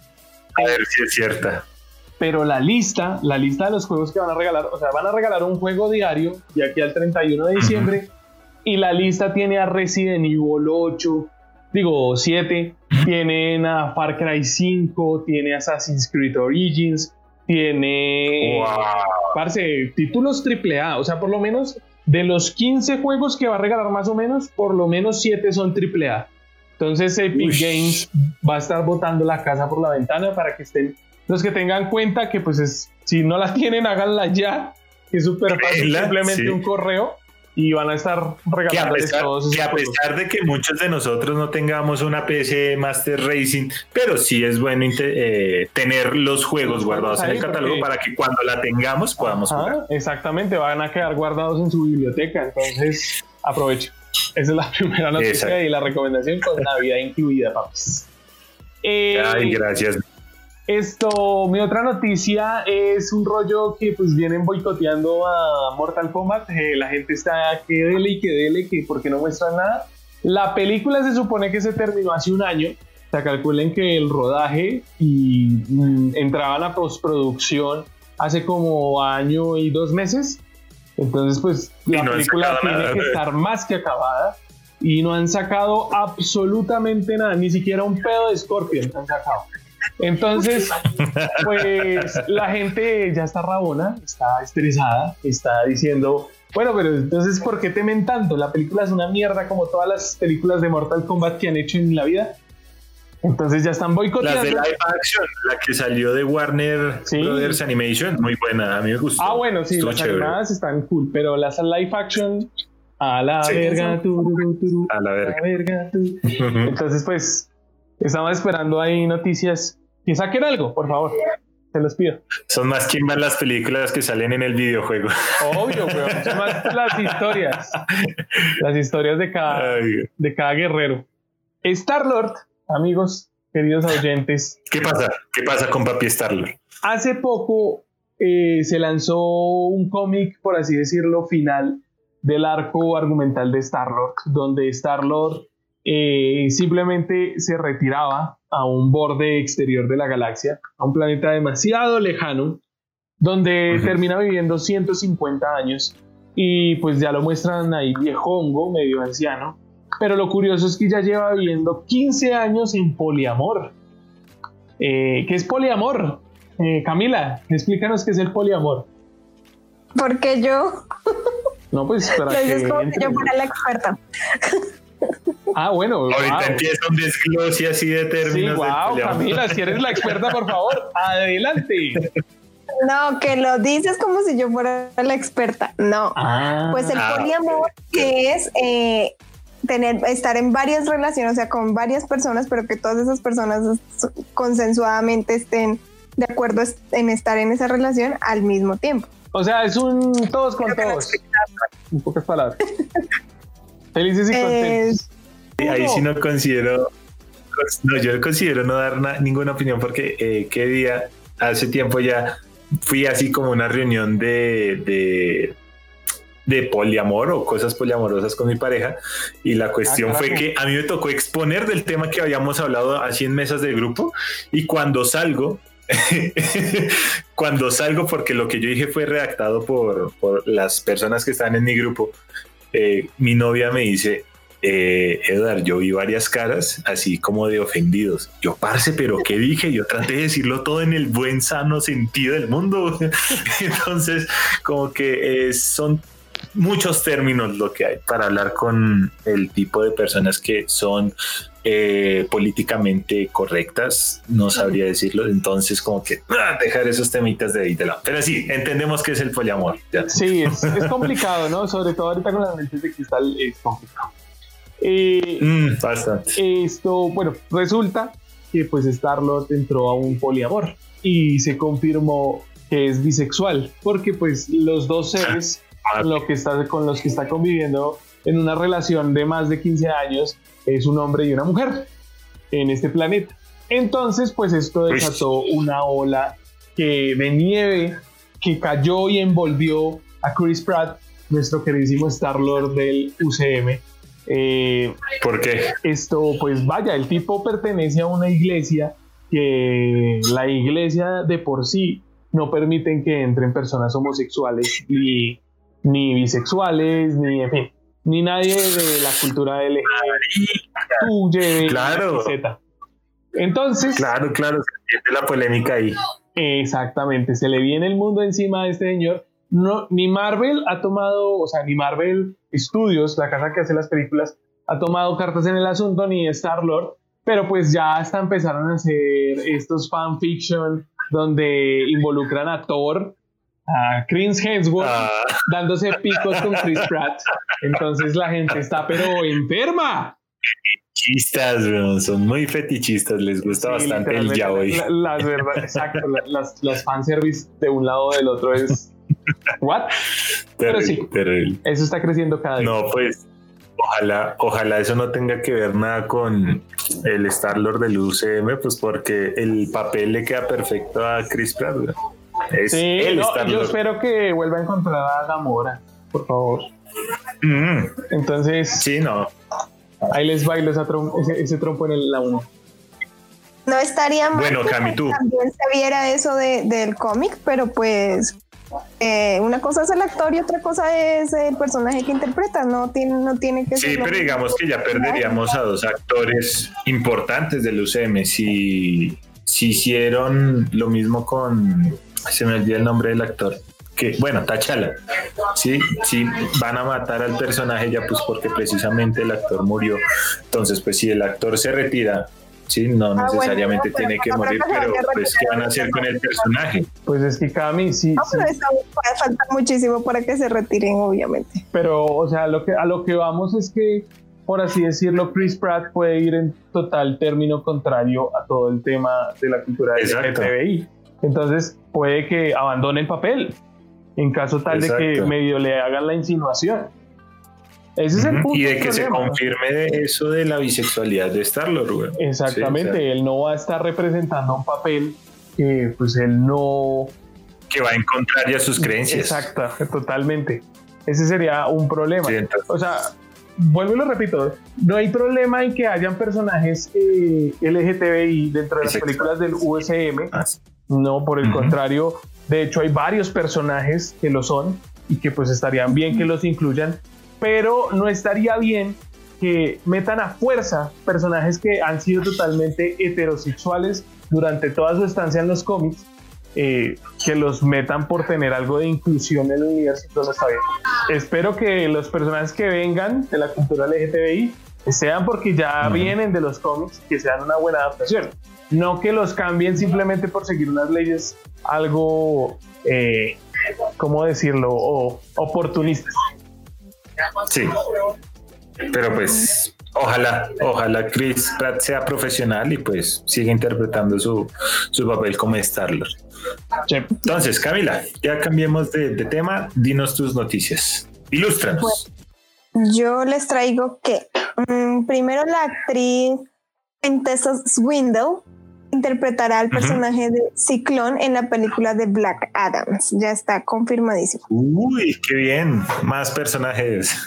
[SPEAKER 1] A ver si es cierta.
[SPEAKER 2] pero la lista, la lista de los juegos que van a regalar, o sea, van a regalar un juego diario de aquí al 31 de diciembre y la lista tiene a Resident Evil 8, digo 7, tienen a Far Cry 5, tiene Assassin's Creed Origins, tiene
[SPEAKER 1] Wow.
[SPEAKER 2] parce, títulos AAA, o sea, por lo menos de los 15 juegos que va a regalar más o menos, por lo menos 7 son AAA. Entonces Epic Games va a estar botando la casa por la ventana para que estén los que tengan cuenta que pues es, si no la tienen, háganla ya, que es súper fácil, simplemente un correo y van a estar regalando todos
[SPEAKER 1] que a pesar de que muchos de nosotros no tengamos una PC Master Racing, pero sí es bueno eh, tener los juegos guardados en el catálogo para que cuando la tengamos podamos jugar.
[SPEAKER 2] Exactamente, van a quedar guardados en su biblioteca, entonces aprovecho. Esa es la primera noticia y la recomendación con Navidad incluida, papis.
[SPEAKER 1] Eh, Ay, gracias.
[SPEAKER 2] Esto, mi otra noticia es un rollo que pues vienen boicoteando a Mortal Kombat. Eh, la gente está que dele y que dele, que porque no muestran nada. La película se supone que se terminó hace un año. O sea, calculen que el rodaje y mm, entraban a postproducción hace como año y dos meses. Entonces, pues la película tiene que estar más que acabada y no han sacado absolutamente nada, ni siquiera un pedo de Scorpion han sacado. Entonces, pues la gente ya está rabona, está estresada, está diciendo, bueno, pero entonces, ¿por qué temen tanto? La película es una mierda como todas las películas de Mortal Kombat que han hecho en la vida. Entonces ya están boicoteando.
[SPEAKER 1] Las de live action, la que salió de Warner Brothers Animation, muy buena, a mí me gustó.
[SPEAKER 2] Ah, bueno, sí, las animadas están cool, pero las live action, a la verga,
[SPEAKER 1] a la
[SPEAKER 2] verga. Entonces, pues, estamos esperando ahí noticias que saquen algo, por favor. Se los pido.
[SPEAKER 1] Son más quién las películas que salen en el videojuego.
[SPEAKER 2] Obvio, pero son más las historias. Las historias de cada, de cada guerrero. Star Lord, amigos, queridos oyentes.
[SPEAKER 1] ¿Qué pasa? ¿Qué pasa con Papi Star Lord?
[SPEAKER 2] Hace poco eh, se lanzó un cómic, por así decirlo, final del arco argumental de Star Lord, donde Star Lord eh, simplemente se retiraba a un borde exterior de la galaxia, a un planeta demasiado lejano, donde termina viviendo 150 años y pues ya lo muestran ahí viejongo, medio anciano, pero lo curioso es que ya lleva viviendo 15 años en poliamor. Eh, ¿Qué es poliamor? Eh, Camila, explícanos qué es el poliamor.
[SPEAKER 4] Porque yo.
[SPEAKER 2] No, pues para que.
[SPEAKER 4] yo fuera la experta.
[SPEAKER 2] Ah, bueno.
[SPEAKER 1] Ahorita empieza un desglose así de términos.
[SPEAKER 2] Sí, wow, Camila, si eres la experta, por favor, adelante.
[SPEAKER 4] No, que lo dices como si yo fuera la experta. No. Ah. pues el ah, poliamor, que es eh, tener, estar en varias relaciones, o sea, con varias personas, pero que todas esas personas consensuadamente estén de acuerdo en estar en esa relación al mismo tiempo.
[SPEAKER 2] O sea, es un todos con todos. En pocas palabras. Felices y contentos.
[SPEAKER 1] Ahí sí no considero, no, yo considero no dar ninguna opinión porque eh, qué día, hace tiempo ya fui así como una reunión de, de, de poliamor o cosas poliamorosas con mi pareja y la cuestión ah, fue que a mí me tocó exponer del tema que habíamos hablado así en mesas de grupo y cuando salgo cuando salgo, porque lo que yo dije fue redactado por, por las personas que están en mi grupo, eh, mi novia me dice, eh, Edgar, yo vi varias caras así como de ofendidos. Yo, parce, pero ¿qué dije? Yo traté de decirlo todo en el buen, sano sentido del mundo. Entonces, como que eh, son muchos términos lo que hay para hablar con el tipo de personas que son eh, políticamente correctas, no sabría decirlo, entonces como que ah, dejar esos temitas de ahí de lado. Pero sí, entendemos que es el poliamor.
[SPEAKER 2] Sí, es, complicado, ¿no? Sobre todo ahorita con las mentes de cristal es complicado. Eh,
[SPEAKER 1] mm, bastante.
[SPEAKER 2] Esto, bueno, resulta que pues Star-Lord entró a un poliamor y se confirmó que es bisexual, porque pues los dos seres ah, lo que está, con los que está conviviendo en una relación de más de 15 años es un hombre y una mujer en este planeta. Entonces, pues esto desató una ola que, de nieve que cayó y envolvió a Chris Pratt, nuestro queridísimo Star-Lord del UCM.
[SPEAKER 1] Eh, ¿Por qué?
[SPEAKER 2] Esto, pues vaya, el tipo pertenece a una iglesia que la iglesia de por sí no permiten que entren personas homosexuales ni, ni bisexuales, ni en fin ni nadie de la cultura LGBT,
[SPEAKER 1] claro.
[SPEAKER 2] etc. Entonces.
[SPEAKER 1] Claro, claro, se entiende la polémica ahí.
[SPEAKER 2] Exactamente, se le viene el mundo encima a este señor no, ni Marvel ha tomado, o sea, ni Marvel Studios, la casa que hace las películas, ha tomado cartas en el asunto, ni Star Lord, pero pues ya hasta empezaron a hacer estos fanfiction donde involucran a Thor, a Chris Hemsworth,
[SPEAKER 1] Ah.
[SPEAKER 2] dándose picos con Chris Pratt. Entonces la gente está pero enferma.
[SPEAKER 1] Chistas, weón, son muy fetichistas, les gusta
[SPEAKER 2] Sí,
[SPEAKER 1] bastante el yaoi.
[SPEAKER 2] la- Las verdad, exacto, la- las, las fanservice de un lado o del otro es. ¿What? pero sí.
[SPEAKER 1] terrible.
[SPEAKER 2] Eso está creciendo cada día.
[SPEAKER 1] No, pues ojalá, ojalá eso no tenga que ver nada con el Star Lord del UCM, pues porque el papel le queda perfecto a Chris Pratt. Es
[SPEAKER 2] Sí,
[SPEAKER 1] el
[SPEAKER 2] no,
[SPEAKER 1] Star
[SPEAKER 2] yo espero que vuelva a encontrar a Gamora, por favor.
[SPEAKER 1] Mm,
[SPEAKER 2] Entonces,
[SPEAKER 1] sí, no.
[SPEAKER 2] ahí les bailo esa trom- ese, ese trompo en el, la 1.
[SPEAKER 4] No estaría mal
[SPEAKER 1] Bueno,
[SPEAKER 4] que
[SPEAKER 1] Cami, tú.
[SPEAKER 4] también se viera eso de, del cómic, pero pues eh, una cosa es el actor y otra cosa es el personaje que interpreta. No tiene, no tiene que
[SPEAKER 1] Sí,
[SPEAKER 4] ser lo
[SPEAKER 1] pero digamos que ya perderíamos a dos actores importantes del UCM. Si, si hicieron lo mismo con. Se me olvida el nombre del actor. Que, bueno, Tachala. Sí, sí, van a matar al personaje ya, pues porque precisamente el actor murió. Entonces, pues si el actor se retira, sí, no
[SPEAKER 4] bueno,
[SPEAKER 1] necesariamente
[SPEAKER 4] no, pero
[SPEAKER 1] tiene que morir, pero pues, ¿qué van a hacer con el personaje?
[SPEAKER 2] Pues es que Cami, sí,
[SPEAKER 4] No,
[SPEAKER 2] sí,
[SPEAKER 4] pero falta muchísimo para que se retiren, obviamente.
[SPEAKER 2] pero o sea, lo que, a lo que vamos es que, por así decirlo, Chris Pratt puede ir en total término contrario a todo el tema de la cultura
[SPEAKER 1] Exacto.
[SPEAKER 2] LGTBI. Entonces, puede que abandone el papel en caso tal de que
[SPEAKER 1] Exacto.
[SPEAKER 2] medio le hagan la insinuación. Ese es el punto.
[SPEAKER 1] Y de que se confirme de eso de la bisexualidad de Star-Lord, güey.
[SPEAKER 2] Exactamente,
[SPEAKER 1] Sí, o sea,
[SPEAKER 2] él no va a estar representando un papel que pues él no...
[SPEAKER 1] que va en contraria a sus creencias.
[SPEAKER 2] Exacto, totalmente. Ese sería un problema.
[SPEAKER 1] Sí,
[SPEAKER 2] O sea, vuelvo y lo repito, no hay problema en que hayan personajes eh, LGTBI dentro de las
[SPEAKER 1] Exacto.
[SPEAKER 2] películas del USM,
[SPEAKER 1] ah,
[SPEAKER 2] no, por el contrario, de hecho hay varios personajes que lo son y que pues estarían bien que los incluyan, pero no estaría bien que metan a fuerza personajes que han sido totalmente heterosexuales durante toda su estancia en los cómics, eh, que los metan por tener algo de inclusión en el universo, no está bien. Espero que los personajes que vengan de la cultura LGTBI sean porque ya
[SPEAKER 1] Ujú.
[SPEAKER 2] vienen de los cómics, que sean una buena adaptación. No que los cambien simplemente por seguir unas leyes algo, eh, ¿cómo decirlo?, o, oportunistas.
[SPEAKER 1] Sí. Pero pues, ojalá, ojalá Chris Pratt sea profesional y pues siga interpretando su, su papel como Star-Lord. Entonces, Camila, ya cambiemos de, de tema. Dinos tus noticias. Ilústranos.
[SPEAKER 4] Yo les traigo que mm, primero la actriz Tessa Swindle interpretará al personaje de Ciclón en la película de Black Adams. Ya está confirmadísimo.
[SPEAKER 1] Uy, qué bien. Más personajes.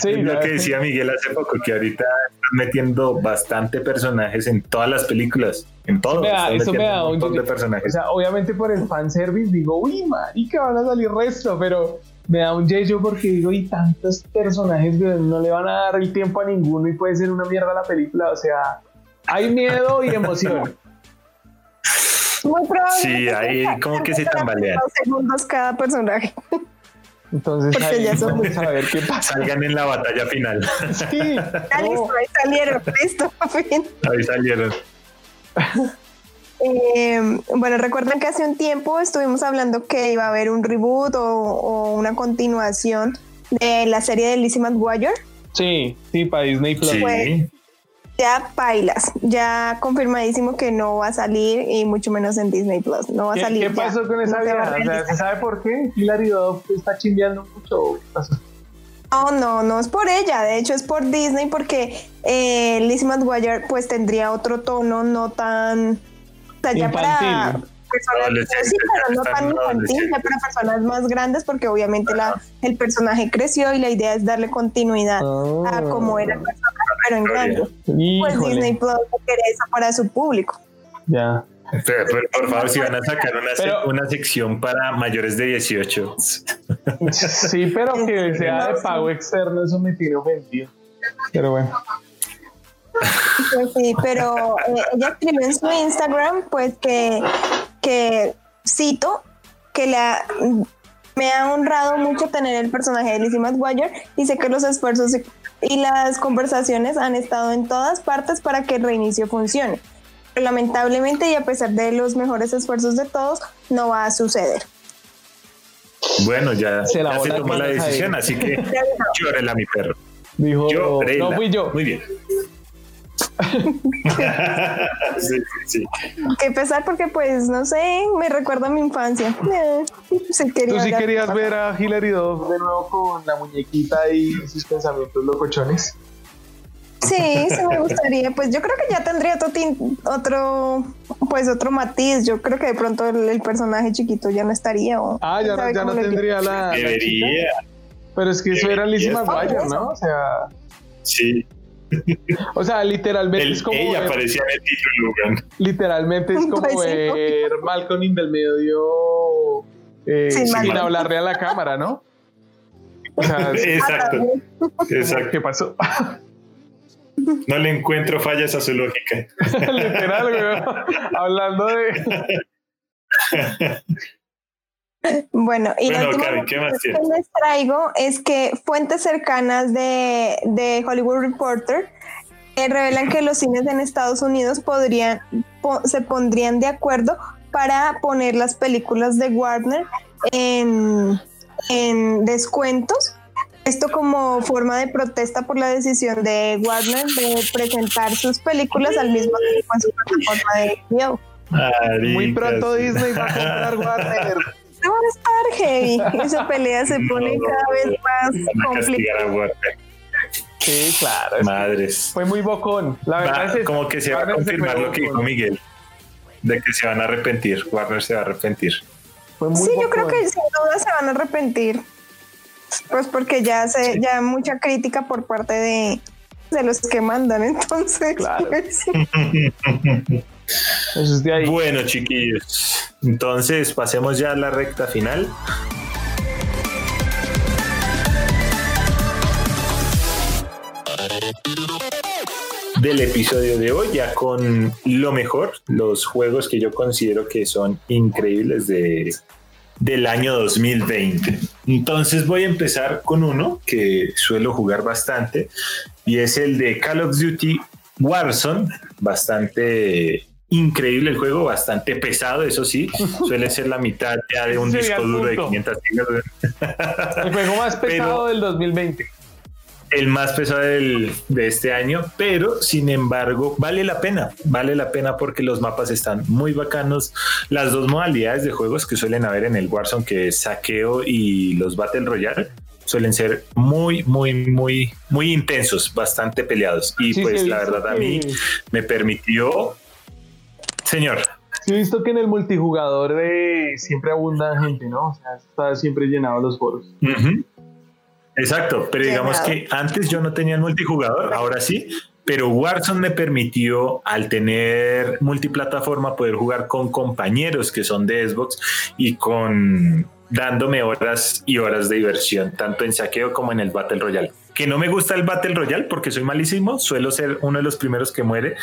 [SPEAKER 2] Sí,
[SPEAKER 1] es lo que decía Miguel hace poco, que ahorita están metiendo bastante personajes en todas las películas. En todo.
[SPEAKER 2] Me da-
[SPEAKER 1] están
[SPEAKER 2] eso me da
[SPEAKER 1] un montón de
[SPEAKER 2] O
[SPEAKER 1] personajes.
[SPEAKER 2] sea, obviamente por el fanservice digo, uy, marica, van a salir resto, pero me da un yeyo porque digo, y tantos personajes que no le van a dar el tiempo a ninguno y puede ser una mierda la película, o sea, hay miedo y emoción.
[SPEAKER 4] Muy probable.
[SPEAKER 1] Sí, ahí como que se tambalean.
[SPEAKER 4] Dos segundos cada personaje.
[SPEAKER 2] Entonces,
[SPEAKER 4] Porque
[SPEAKER 2] ahí
[SPEAKER 4] ya son-
[SPEAKER 2] vamos a ver qué pasa.
[SPEAKER 1] Salgan en la batalla final.
[SPEAKER 2] Sí,
[SPEAKER 4] Ya listo, ahí salieron. Listo, fin.
[SPEAKER 1] Ahí salieron.
[SPEAKER 4] Eh, bueno, recuerdan que hace un tiempo estuvimos hablando que iba a haber un reboot o, o una continuación de la serie de Lizzie McGuire.
[SPEAKER 2] sí, sí, para Disney Plus.
[SPEAKER 1] Sí.
[SPEAKER 4] Pues- Ya pailas, ya confirmadísimo que no va a salir y mucho menos en Disney Plus. No va a
[SPEAKER 2] ¿Qué,
[SPEAKER 4] salir.
[SPEAKER 2] qué
[SPEAKER 4] ya.
[SPEAKER 2] pasó con esa
[SPEAKER 4] No se va a
[SPEAKER 2] vieja? O sea,
[SPEAKER 4] realizar.
[SPEAKER 2] ¿Se sabe por qué? Hilary está chimbeando mucho. ¿Qué pasó?
[SPEAKER 4] No, no, no es por ella, de hecho es por Disney porque eh, Lizzie McGuire pues tendría otro tono no tan... O sea, ya para. Personas, sí, pero no tan infantil, ya para personas más grandes porque obviamente la, el personaje creció y la idea es darle continuidad a cómo era el personaje, pero en grande. Pues
[SPEAKER 2] Híjole,
[SPEAKER 4] Disney Plus quiere eso para su público.
[SPEAKER 2] ya.
[SPEAKER 1] Pero, por, por favor, si van a sacar una, se-
[SPEAKER 2] Pero-
[SPEAKER 1] una sección para mayores de 18.
[SPEAKER 2] Sí, pero que sea de pago externo, eso me tiene ofendido. Pero bueno.
[SPEAKER 4] Pues sí, pero eh, ella escribió en su Instagram, pues que, que cito, que la Me ha honrado mucho tener el personaje de Lizzie McGuire y sé que los esfuerzos y las conversaciones han estado en todas partes para que el reinicio funcione. Pero lamentablemente y a pesar de los mejores esfuerzos de todos, no va a suceder.
[SPEAKER 1] Bueno, ya se, ya se tomó la decisión, así que llórela mi perro.
[SPEAKER 2] Dijo, no fui yo.
[SPEAKER 1] Muy bien.
[SPEAKER 4] sí, sí. Qué pesar porque pues no sé, me recuerda a mi infancia. Eh,
[SPEAKER 2] Tú sí querías ver a Hilary Duff de nuevo con la muñequita y sus pensamientos locochones.
[SPEAKER 4] Sí, sí me gustaría. Pues yo creo que ya tendría otro, otro pues otro matiz. Yo creo que de pronto el, personaje chiquito ya no estaría. O,
[SPEAKER 2] ah, ya, no, ya no tendría la,
[SPEAKER 1] Debería.
[SPEAKER 2] Pero es que eso era Lizzie McGuire, ¿no? O sea.
[SPEAKER 1] Sí.
[SPEAKER 2] O sea, literalmente es como.
[SPEAKER 1] Ella parecía el título,
[SPEAKER 2] Literalmente es como pues ver Malcolm in del medio eh, sin hablarle a la cámara, ¿no?
[SPEAKER 1] O sea, exacto. Exacto.
[SPEAKER 2] ¿Qué pasó?
[SPEAKER 1] No le encuentro fallas a su lógica.
[SPEAKER 2] Literal, güey. Hablando de.
[SPEAKER 4] Bueno, y lo que les traigo es que fuentes cercanas de, de Hollywood Reporter eh, revelan que los cines en Estados Unidos podrían se pondrían de acuerdo para poner las películas de Warner en, en descuentos. Esto como forma de protesta por la decisión de Warner de presentar sus películas al mismo tiempo en su plataforma de video.
[SPEAKER 2] Muy pronto Disney va a comprar Warner
[SPEAKER 4] va a estar heavy. Esa pelea se pone cada vez más complicada.
[SPEAKER 2] Sí, claro.
[SPEAKER 1] Madres.
[SPEAKER 2] Fue muy bocón. La verdad es
[SPEAKER 1] como que se va a confirmar lo que dijo Miguel. De que se van a arrepentir. Warner se va a arrepentir.
[SPEAKER 4] sí, yo creo que sin duda se van a arrepentir. Pues porque ya se, ya mucha crítica por parte de, de los que mandan, entonces. Claro.
[SPEAKER 1] Bueno, chiquillos. Entonces, pasemos ya a la recta final. del episodio de hoy, ya con lo mejor, los juegos que yo considero que son increíbles de, del año 2020. Entonces voy a empezar con uno que suelo jugar bastante y es el de Call of Duty Warzone, bastante increíble el juego, bastante pesado, eso sí, suele ser la mitad ya de un disco duro de 500 gigas.
[SPEAKER 2] El juego más pesado del 2020.
[SPEAKER 1] El más pesado del, de este año, pero sin embargo vale la pena, vale la pena porque los mapas están muy bacanos. Las dos modalidades de juegos que suelen haber en el Warzone, que es saqueo y los Battle Royale, suelen ser muy, muy, muy, muy intensos, bastante peleados. Y pues la verdad a mí me permitió Señor.
[SPEAKER 2] Sí, he visto que en el multijugador de siempre abunda gente, ¿no? O sea, está siempre llenado los foros.
[SPEAKER 1] Exacto, pero digamos que antes yo no tenía el multijugador, ahora sí, pero Warzone me permitió al tener multiplataforma poder jugar con compañeros que son de Xbox y con dándome horas y horas de diversión, tanto en saqueo como en el Battle Royale que no me gusta el Battle Royale porque soy malísimo, suelo ser uno de los primeros que muere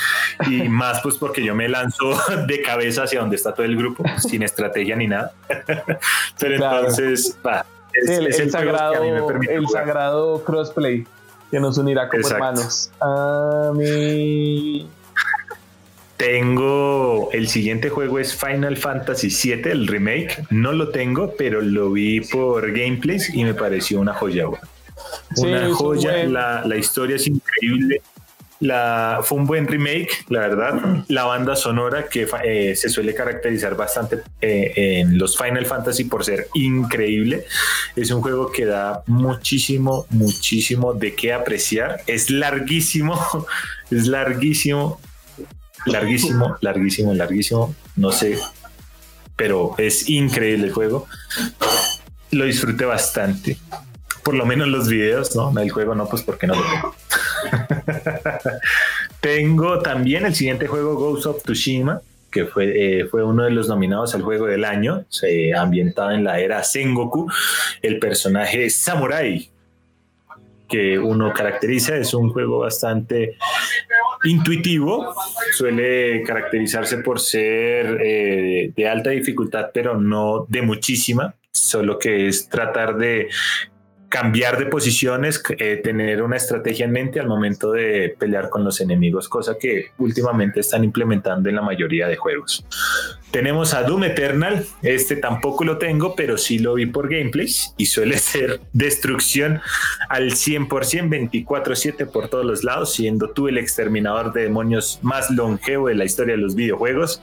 [SPEAKER 1] y más pues porque yo me lanzo de cabeza hacia donde está todo el grupo sin estrategia ni nada. Pero entonces,
[SPEAKER 2] es, el, sagrado, el sagrado crossplay que nos unirá como hermanos. A mí.
[SPEAKER 1] Tengo el siguiente juego es Final Fantasy VII, el remake. No lo tengo, pero lo vi por gameplays y me pareció una joya una joya, la, la, historia es increíble. La, fue un buen remake, la verdad. La banda sonora que eh, se suele caracterizar bastante eh, en los Final Fantasy por ser increíble. Es un juego que da muchísimo, muchísimo de qué apreciar. Es larguísimo, es larguísimo, larguísimo, larguísimo, larguísimo. No sé, pero es increíble el juego. Lo disfruté bastante por lo menos los videos, ¿no? El juego no, pues porque no lo tengo. tengo también el siguiente juego, Ghost of Tsushima, que fue, eh, fue uno de los nominados al juego del año, se ambientado en la era Sengoku, el personaje samurai que uno caracteriza, es un juego bastante intuitivo, suele caracterizarse por ser eh, de alta dificultad, pero no de muchísima, solo que es tratar de cambiar de posiciones, eh, tener una estrategia en mente al momento de pelear con los enemigos, cosa que últimamente están implementando en la mayoría de juegos. Tenemos a Doom Eternal, este tampoco lo tengo, pero sí lo vi por gameplays y suele ser destrucción al 100%, 24/7 por todos los lados, siendo tú el exterminador de demonios más longevo de la historia de los videojuegos.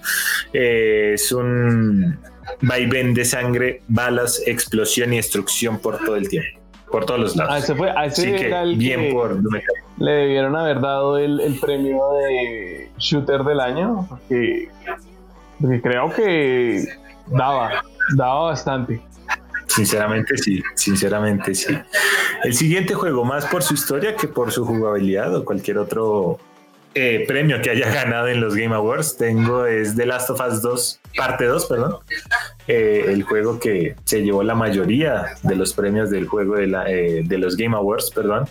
[SPEAKER 1] Eh, es un vaivén de sangre, balas, explosión y destrucción por todo el tiempo por todos los lados.
[SPEAKER 2] A ese fue, ese era el
[SPEAKER 1] bien
[SPEAKER 2] que
[SPEAKER 1] por
[SPEAKER 2] le debieron haber dado el, el, premio de shooter del año, porque, porque creo que daba, daba bastante.
[SPEAKER 1] Sinceramente sí, sinceramente sí. El siguiente juego, más por su historia que por su jugabilidad o cualquier otro eh, premio que haya ganado en los Game Awards, tengo es The Last of Us 2, parte 2, perdón. Eh, el juego que se llevó la mayoría de los premios del juego de, la, eh, los Game Awards, perdón.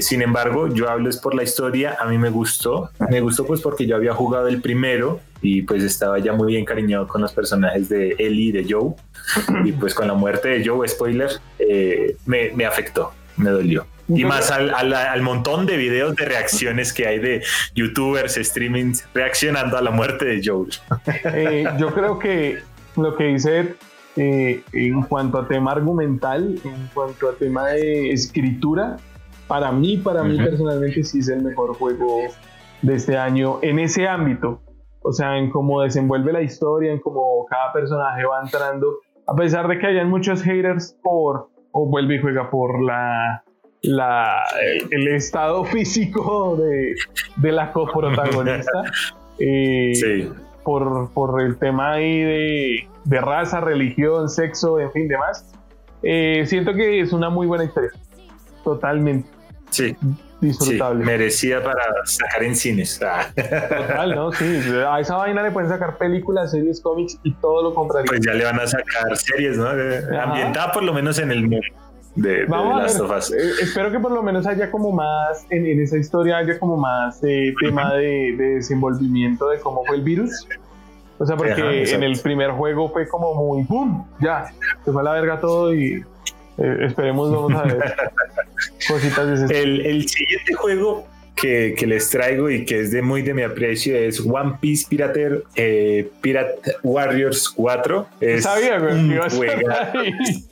[SPEAKER 1] Sin embargo, yo hablo es por la historia, a mí me gustó, me gustó pues porque yo había jugado el primero y pues estaba ya muy encariñado con los personajes de Ellie y de Joe y pues con la muerte de Joe, spoiler, me afectó, me dolió. Y más al, al, al, montón de videos de reacciones que hay de youtubers, streamings reaccionando a la muerte de Joe.
[SPEAKER 2] Eh, yo creo que lo que dice eh, en cuanto a tema argumental, en cuanto a tema de escritura, para mí, para mí personalmente sí es el mejor juego de este año en ese ámbito. O sea, en cómo desenvuelve la historia, en cómo cada personaje va entrando, a pesar de que hayan muchos haters por, o vuelve y juega por la la, el estado físico de, de la coprotagonista. Eh,
[SPEAKER 1] sí.
[SPEAKER 2] por, por, el tema ahí de, de, raza, religión, sexo, en fin, demás. Eh, siento que es una muy buena historia. Totalmente.
[SPEAKER 1] Sí.
[SPEAKER 2] Disfrutable.
[SPEAKER 1] Sí, merecía para sacar en cines.
[SPEAKER 2] Total, ¿no? Sí. A esa vaina le pueden sacar películas, series, cómics y todo lo compraría.
[SPEAKER 1] Pues ya le van a sacar series, ¿no? Ambientada por lo menos en el mundo de, de
[SPEAKER 2] Vamos
[SPEAKER 1] Last
[SPEAKER 2] a ver,
[SPEAKER 1] of Us.
[SPEAKER 2] eh, espero que por lo menos haya como más, en, en esa historia haya como más eh, tema de, de, desenvolvimiento de cómo fue el virus. O sea, porque
[SPEAKER 1] Ajá,
[SPEAKER 2] en el primer juego fue como muy ¡pum! Ya, se fue a la verga todo y eh, esperemos, vamos a ver cositas de ese
[SPEAKER 1] el, el siguiente juego que, que, les traigo y que es de muy de mi aprecio es One Piece Pirater eh, Pirate Warriors 4. Es
[SPEAKER 2] Sabía, güey,
[SPEAKER 1] un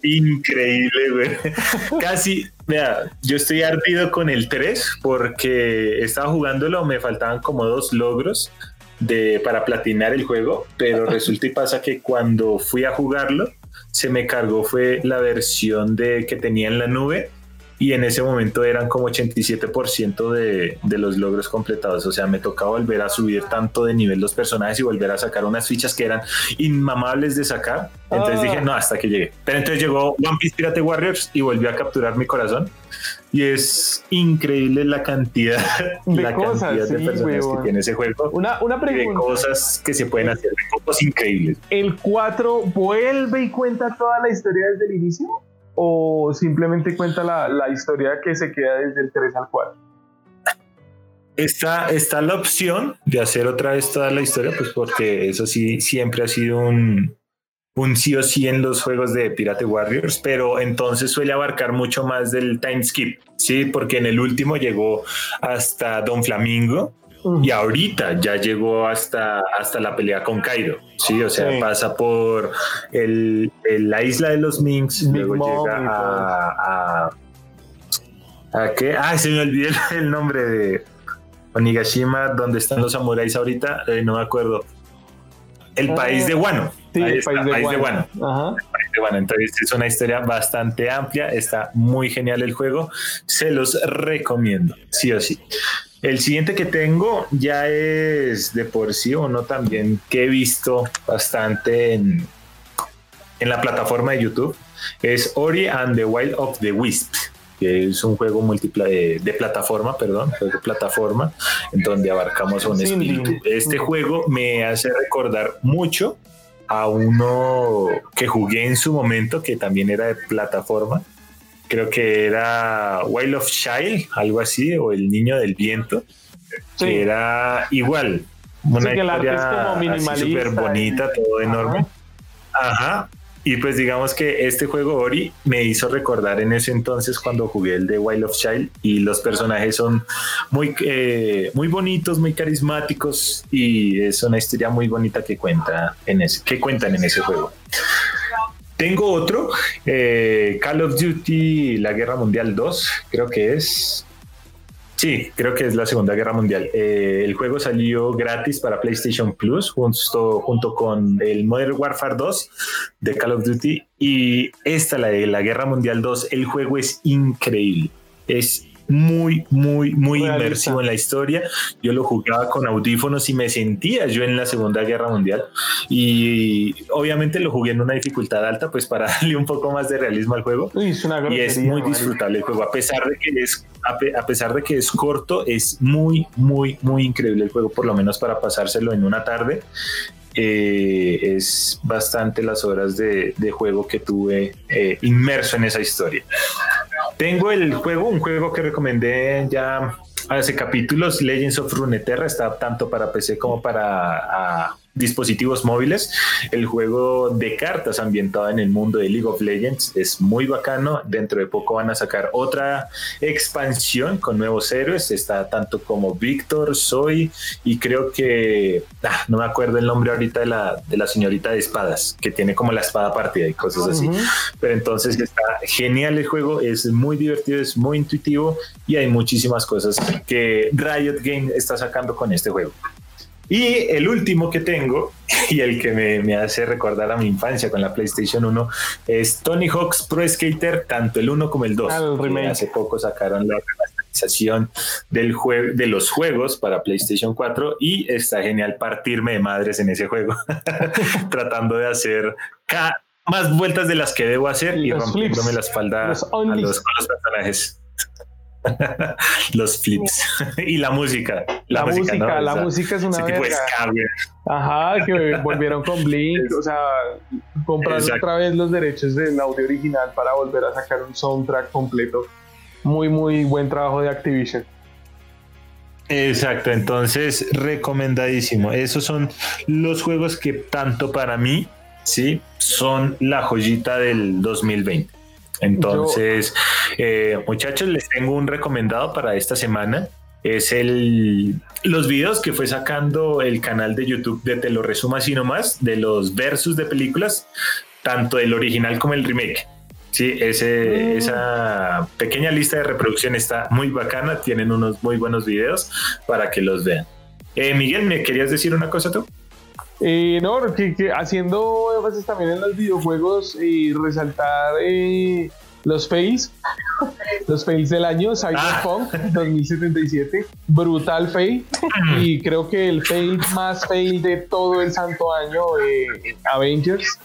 [SPEAKER 1] increíble, güey. Casi, mira, yo estoy ardido con el 3 porque estaba jugándolo, me faltaban como dos logros de, para platinar el juego, pero resulta y pasa que cuando fui a jugarlo, se me cargó fue la versión de que tenía en la nube y en ese momento eran como 87% de, de, los logros completados. O sea, me tocaba volver a subir tanto de nivel los personajes y volver a sacar unas fichas que eran inmamables de sacar. Entonces
[SPEAKER 2] Ah.
[SPEAKER 1] dije, no, hasta que llegué. Pero entonces llegó One Piece Pirate Warriors y volvió a capturar mi corazón. Y es increíble la cantidad
[SPEAKER 2] De
[SPEAKER 1] la
[SPEAKER 2] cosas,
[SPEAKER 1] cantidad de
[SPEAKER 2] sí,
[SPEAKER 1] que tiene ese juego.
[SPEAKER 2] Una, una
[SPEAKER 1] De
[SPEAKER 2] pregunta.
[SPEAKER 1] cosas que se pueden hacer, de cosas increíbles.
[SPEAKER 2] ¿El 4 vuelve y cuenta toda la historia desde el inicio? ¿O simplemente cuenta la, la historia que se queda desde el 3 al 4?
[SPEAKER 1] Está, está la opción de hacer otra vez toda la historia, pues porque eso sí siempre ha sido un, un sí o sí en los juegos de Pirate Warriors, pero entonces suele abarcar mucho más del time skip, sí, porque en el último llegó hasta Don Flamingo y ahorita ya llegó hasta, hasta la pelea con Kaido, sí, o sea,
[SPEAKER 2] Sí.
[SPEAKER 1] pasa por el, el- la isla de los Minks, luego
[SPEAKER 2] Mom
[SPEAKER 1] llega a, a, a qué, ah, se me olvidó el- nombre de Onigashima, donde están los samuráis ahorita, eh, no me acuerdo. El
[SPEAKER 2] Ah,
[SPEAKER 1] país de Wano.
[SPEAKER 2] Sí, el
[SPEAKER 1] está,
[SPEAKER 2] país de
[SPEAKER 1] país de
[SPEAKER 2] Wano.
[SPEAKER 1] País de Wano. Entonces es una historia bastante amplia, está muy genial el juego, se los recomiendo, sí o sí. El siguiente que tengo ya es de por sí uno también que he visto bastante en, en la plataforma de YouTube. Es Ori and the Wild of the Wisp, que es un juego múltiple de, de plataforma, perdón, juego de plataforma, en donde abarcamos un espíritu. Este juego me hace recordar mucho a uno que jugué en su momento, que también era de plataforma. Creo que era Wild of Child, algo así, o El Niño del Viento,
[SPEAKER 2] Sí.
[SPEAKER 1] que era igual. Una
[SPEAKER 2] Sí,
[SPEAKER 1] historia súper bonita,
[SPEAKER 2] y-
[SPEAKER 1] todo enorme. Ajá. y pues digamos que este juego Ori me hizo recordar en ese entonces cuando jugué el de Wild of Child y los personajes son muy, eh, muy bonitos, muy carismáticos y es una historia muy bonita que cuenta en ese, que cuentan en ese juego. Tengo otro, eh, Call of Duty, la Guerra Mundial 2, creo que es. Sí, creo que es la Segunda Guerra Mundial. Eh, el juego salió gratis para PlayStation Plus junto, junto con el Modern Warfare 2 de Call of Duty. Y esta, la de la Guerra Mundial 2, el juego es increíble. Es muy, muy, muy inmersivo en la historia. Yo lo jugaba con audífonos y me sentía yo en la Segunda Guerra Mundial. Y obviamente lo jugué en una dificultad alta, pues para darle un poco más de realismo al juego. y es muy disfrutable el juego, a pesar de que es, a, pesar de que es corto, es muy, muy, muy increíble el juego, por lo menos para pasárselo en una tarde. Eh, es bastante las horas de, juego que tuve eh, inmerso en esa historia. Tengo el juego, un juego que recomendé ya hace capítulos, Legends of Runeterra, está tanto para PC como para dispositivos móviles. El juego de cartas ambientado en el mundo de League of Legends es muy bacano. Dentro de poco van a sacar otra expansión con nuevos héroes. Está tanto como Víctor, Soy y creo que ah, no me acuerdo el nombre ahorita de la, de la señorita de espadas que tiene como la espada partida y cosas así. Pero entonces está genial el juego, es muy divertido, es muy intuitivo y hay muchísimas cosas que Riot Game está sacando con este juego. Y el último que tengo, y el que me, hace recordar a mi infancia con la PlayStation 1, es Tony Hawk's Pro Skater, tanto el 1 como el 2. Ah, hace poco sacaron la remasterización del de los juegos para PlayStation 4 y está genial partirme de madres en ese juego, tratando de hacer más vueltas de las que debo hacer y, rompiéndome la espalda a los, a los personajes. los flips y la música.
[SPEAKER 2] La, música, la música es una verga. Ajá, que volvieron con Blink, o sea, compraron otra vez los derechos del audio original para volver a sacar un soundtrack completo. Muy, muy buen trabajo de Activision.
[SPEAKER 1] Exacto, entonces recomendadísimo. Esos son los juegos que tanto para mí, sí, son la joyita del 2020. Entonces, eh, muchachos, les tengo un recomendado para esta semana. Es el los videos que fue sacando el canal de YouTube de Te lo resumo así nomás, de los versus de películas, tanto el original como el remake. Sí, ese, mm. esa pequeña lista de reproducción está muy bacana, tienen unos muy buenos videos para que los vean. Eh, Miguel, ¿me querías decir una cosa tú?
[SPEAKER 2] Eh, no, que, haciendo énfasis también en los videojuegos y resaltar eh, los fails, los fails del año, Cyberpunk 2077, ah. brutal fail, y creo que el fail más fail de todo el santo año, eh, Avengers,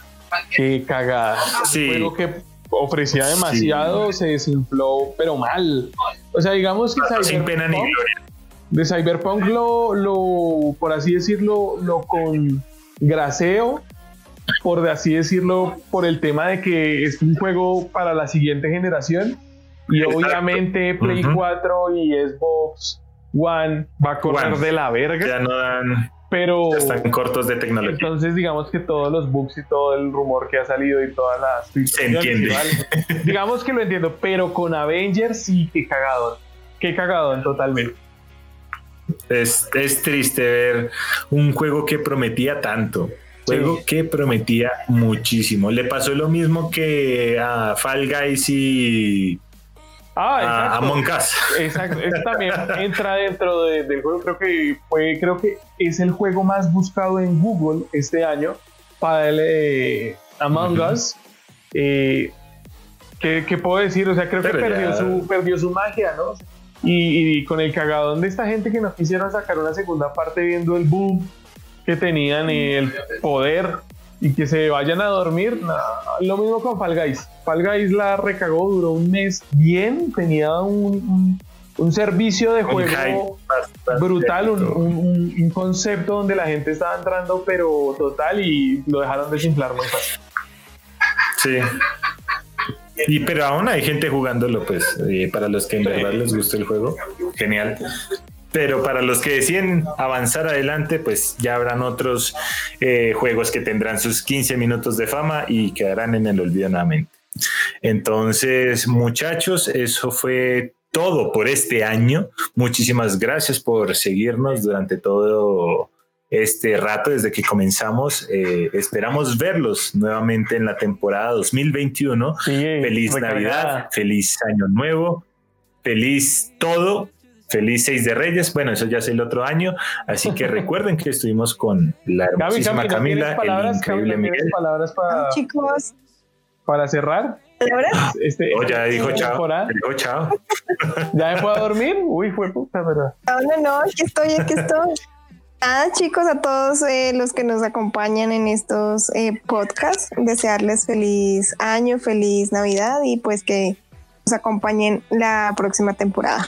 [SPEAKER 2] que cagada. Sí. Un juego que ofrecía demasiado, se desinfló, pero mal. O sea, digamos que
[SPEAKER 1] Cyberpunk, Sin pena ni gloria
[SPEAKER 2] de Cyberpunk lo, lo, por así decirlo, lo con graseo, por así decirlo, por el tema de que es un juego para la siguiente generación y obviamente Play 4 y Xbox One va a correr de la verga.
[SPEAKER 1] Ya no dan.
[SPEAKER 2] Pero
[SPEAKER 1] están cortos de tecnología.
[SPEAKER 2] Entonces, digamos que todos los bugs y todo el rumor que ha salido y todas las.
[SPEAKER 1] Se entiende.
[SPEAKER 2] digamos que lo entiendo, pero con Avengers sí, que cagado. Qué cagado totalmente.
[SPEAKER 1] Es, triste ver un juego que prometía tanto. Juego que prometía muchísimo. Le pasó lo mismo que a Fall Guys y
[SPEAKER 2] ah,
[SPEAKER 1] a Among Us.
[SPEAKER 2] Exacto, también entra dentro del juego. Creo que fue, creo que es el juego más buscado en Google este año para el eh, Among Us. Eh, ¿qué, puedo decir? O sea, creo que perdió su, perdió su magia, ¿no? Y, con el cagadón de esta gente que no quisieron sacar una segunda parte viendo el boom que tenían y el poder y que se vayan a dormir, lo mismo con Fall Guys. Fall Guys la recagó, duró un mes bien, tenía un, servicio de juego brutal, un, un, concepto donde la gente estaba entrando, pero total, y lo dejaron desinflar muy fácil.
[SPEAKER 1] Sí, y pero aún hay gente jugándolo, pues, para los que en verdad les gusta el juego, genial. pero para los que deciden avanzar adelante, pues ya habrán otros eh, juegos que tendrán sus 15 minutos de fama y quedarán en el olvido nuevamente. Entonces, muchachos, eso fue todo por este año. Muchísimas gracias por seguirnos durante todo este rato desde que comenzamos. Eh, esperamos verlos nuevamente en la temporada 2021. feliz Navidad, feliz Año Nuevo, feliz todo. Feliz 6 de Reyes. Bueno, eso ya es el otro año. Así que recuerden que estuvimos con la hermosísima Camila, el increíble Miguel.
[SPEAKER 2] palabras para,
[SPEAKER 4] chicos.
[SPEAKER 2] para cerrar?
[SPEAKER 1] Este, oh, ya dijo chao. Dijo chao.
[SPEAKER 2] ¿Ya me puedo dormir? Uy, fue puta, ¿verdad?
[SPEAKER 4] No, no, no, aquí estoy, aquí estoy. Nada, chicos, a todos eh, los que nos acompañan en estos eh, podcasts, desearles feliz año, feliz Navidad y pues que nos acompañen la próxima temporada.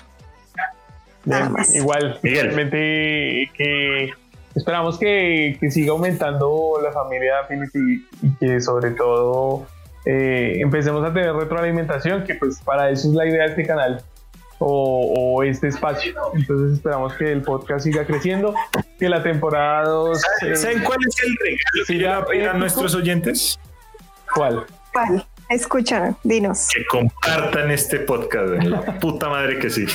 [SPEAKER 4] Nada más.
[SPEAKER 2] Igual, realmente que esperamos que, que, siga aumentando la familia Affinity y que sobre todo eh, empecemos a tener retroalimentación, que pues para eso es la idea de este canal o, este espacio. Entonces esperamos que el podcast siga creciendo, que la temporada 2...
[SPEAKER 1] ¿Saben cuál es el regalo que a nuestros oyentes?
[SPEAKER 2] ¿Cuál?
[SPEAKER 4] ¿Cuál? Escuchan, dinos.
[SPEAKER 1] Que compartan este podcast. La puta madre que sí.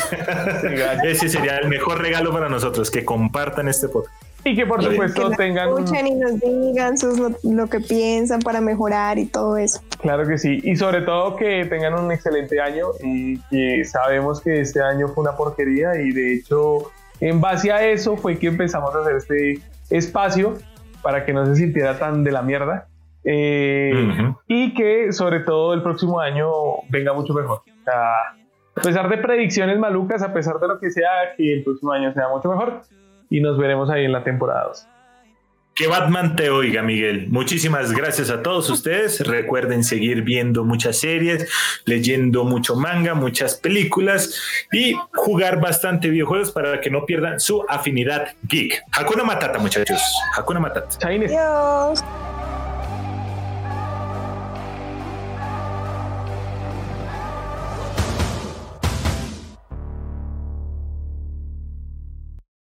[SPEAKER 1] Ese sería el mejor regalo para nosotros, que compartan este podcast.
[SPEAKER 2] Y que por supuesto tengan.
[SPEAKER 4] Escuchen y nos digan sus, lo, que piensan para mejorar y todo eso.
[SPEAKER 2] Claro que sí. Y sobre todo que tengan un excelente año y que sabemos que este año fue una porquería y de hecho, en base a eso fue que empezamos a hacer este espacio para que no se sintiera tan de la mierda. Eh, y que sobre todo el próximo año venga mucho mejor. a pesar de predicciones malucas, a pesar de lo que sea, que el próximo año sea mucho mejor y nos veremos ahí en la temporada 2.
[SPEAKER 1] Que Batman te oiga, Miguel. Muchísimas gracias a todos ustedes. Recuerden seguir viendo muchas series, leyendo mucho manga, muchas películas y jugar bastante videojuegos para que no pierdan su afinidad geek. Hakuna Matata, muchachos. Hakuna Matata.
[SPEAKER 4] Adiós.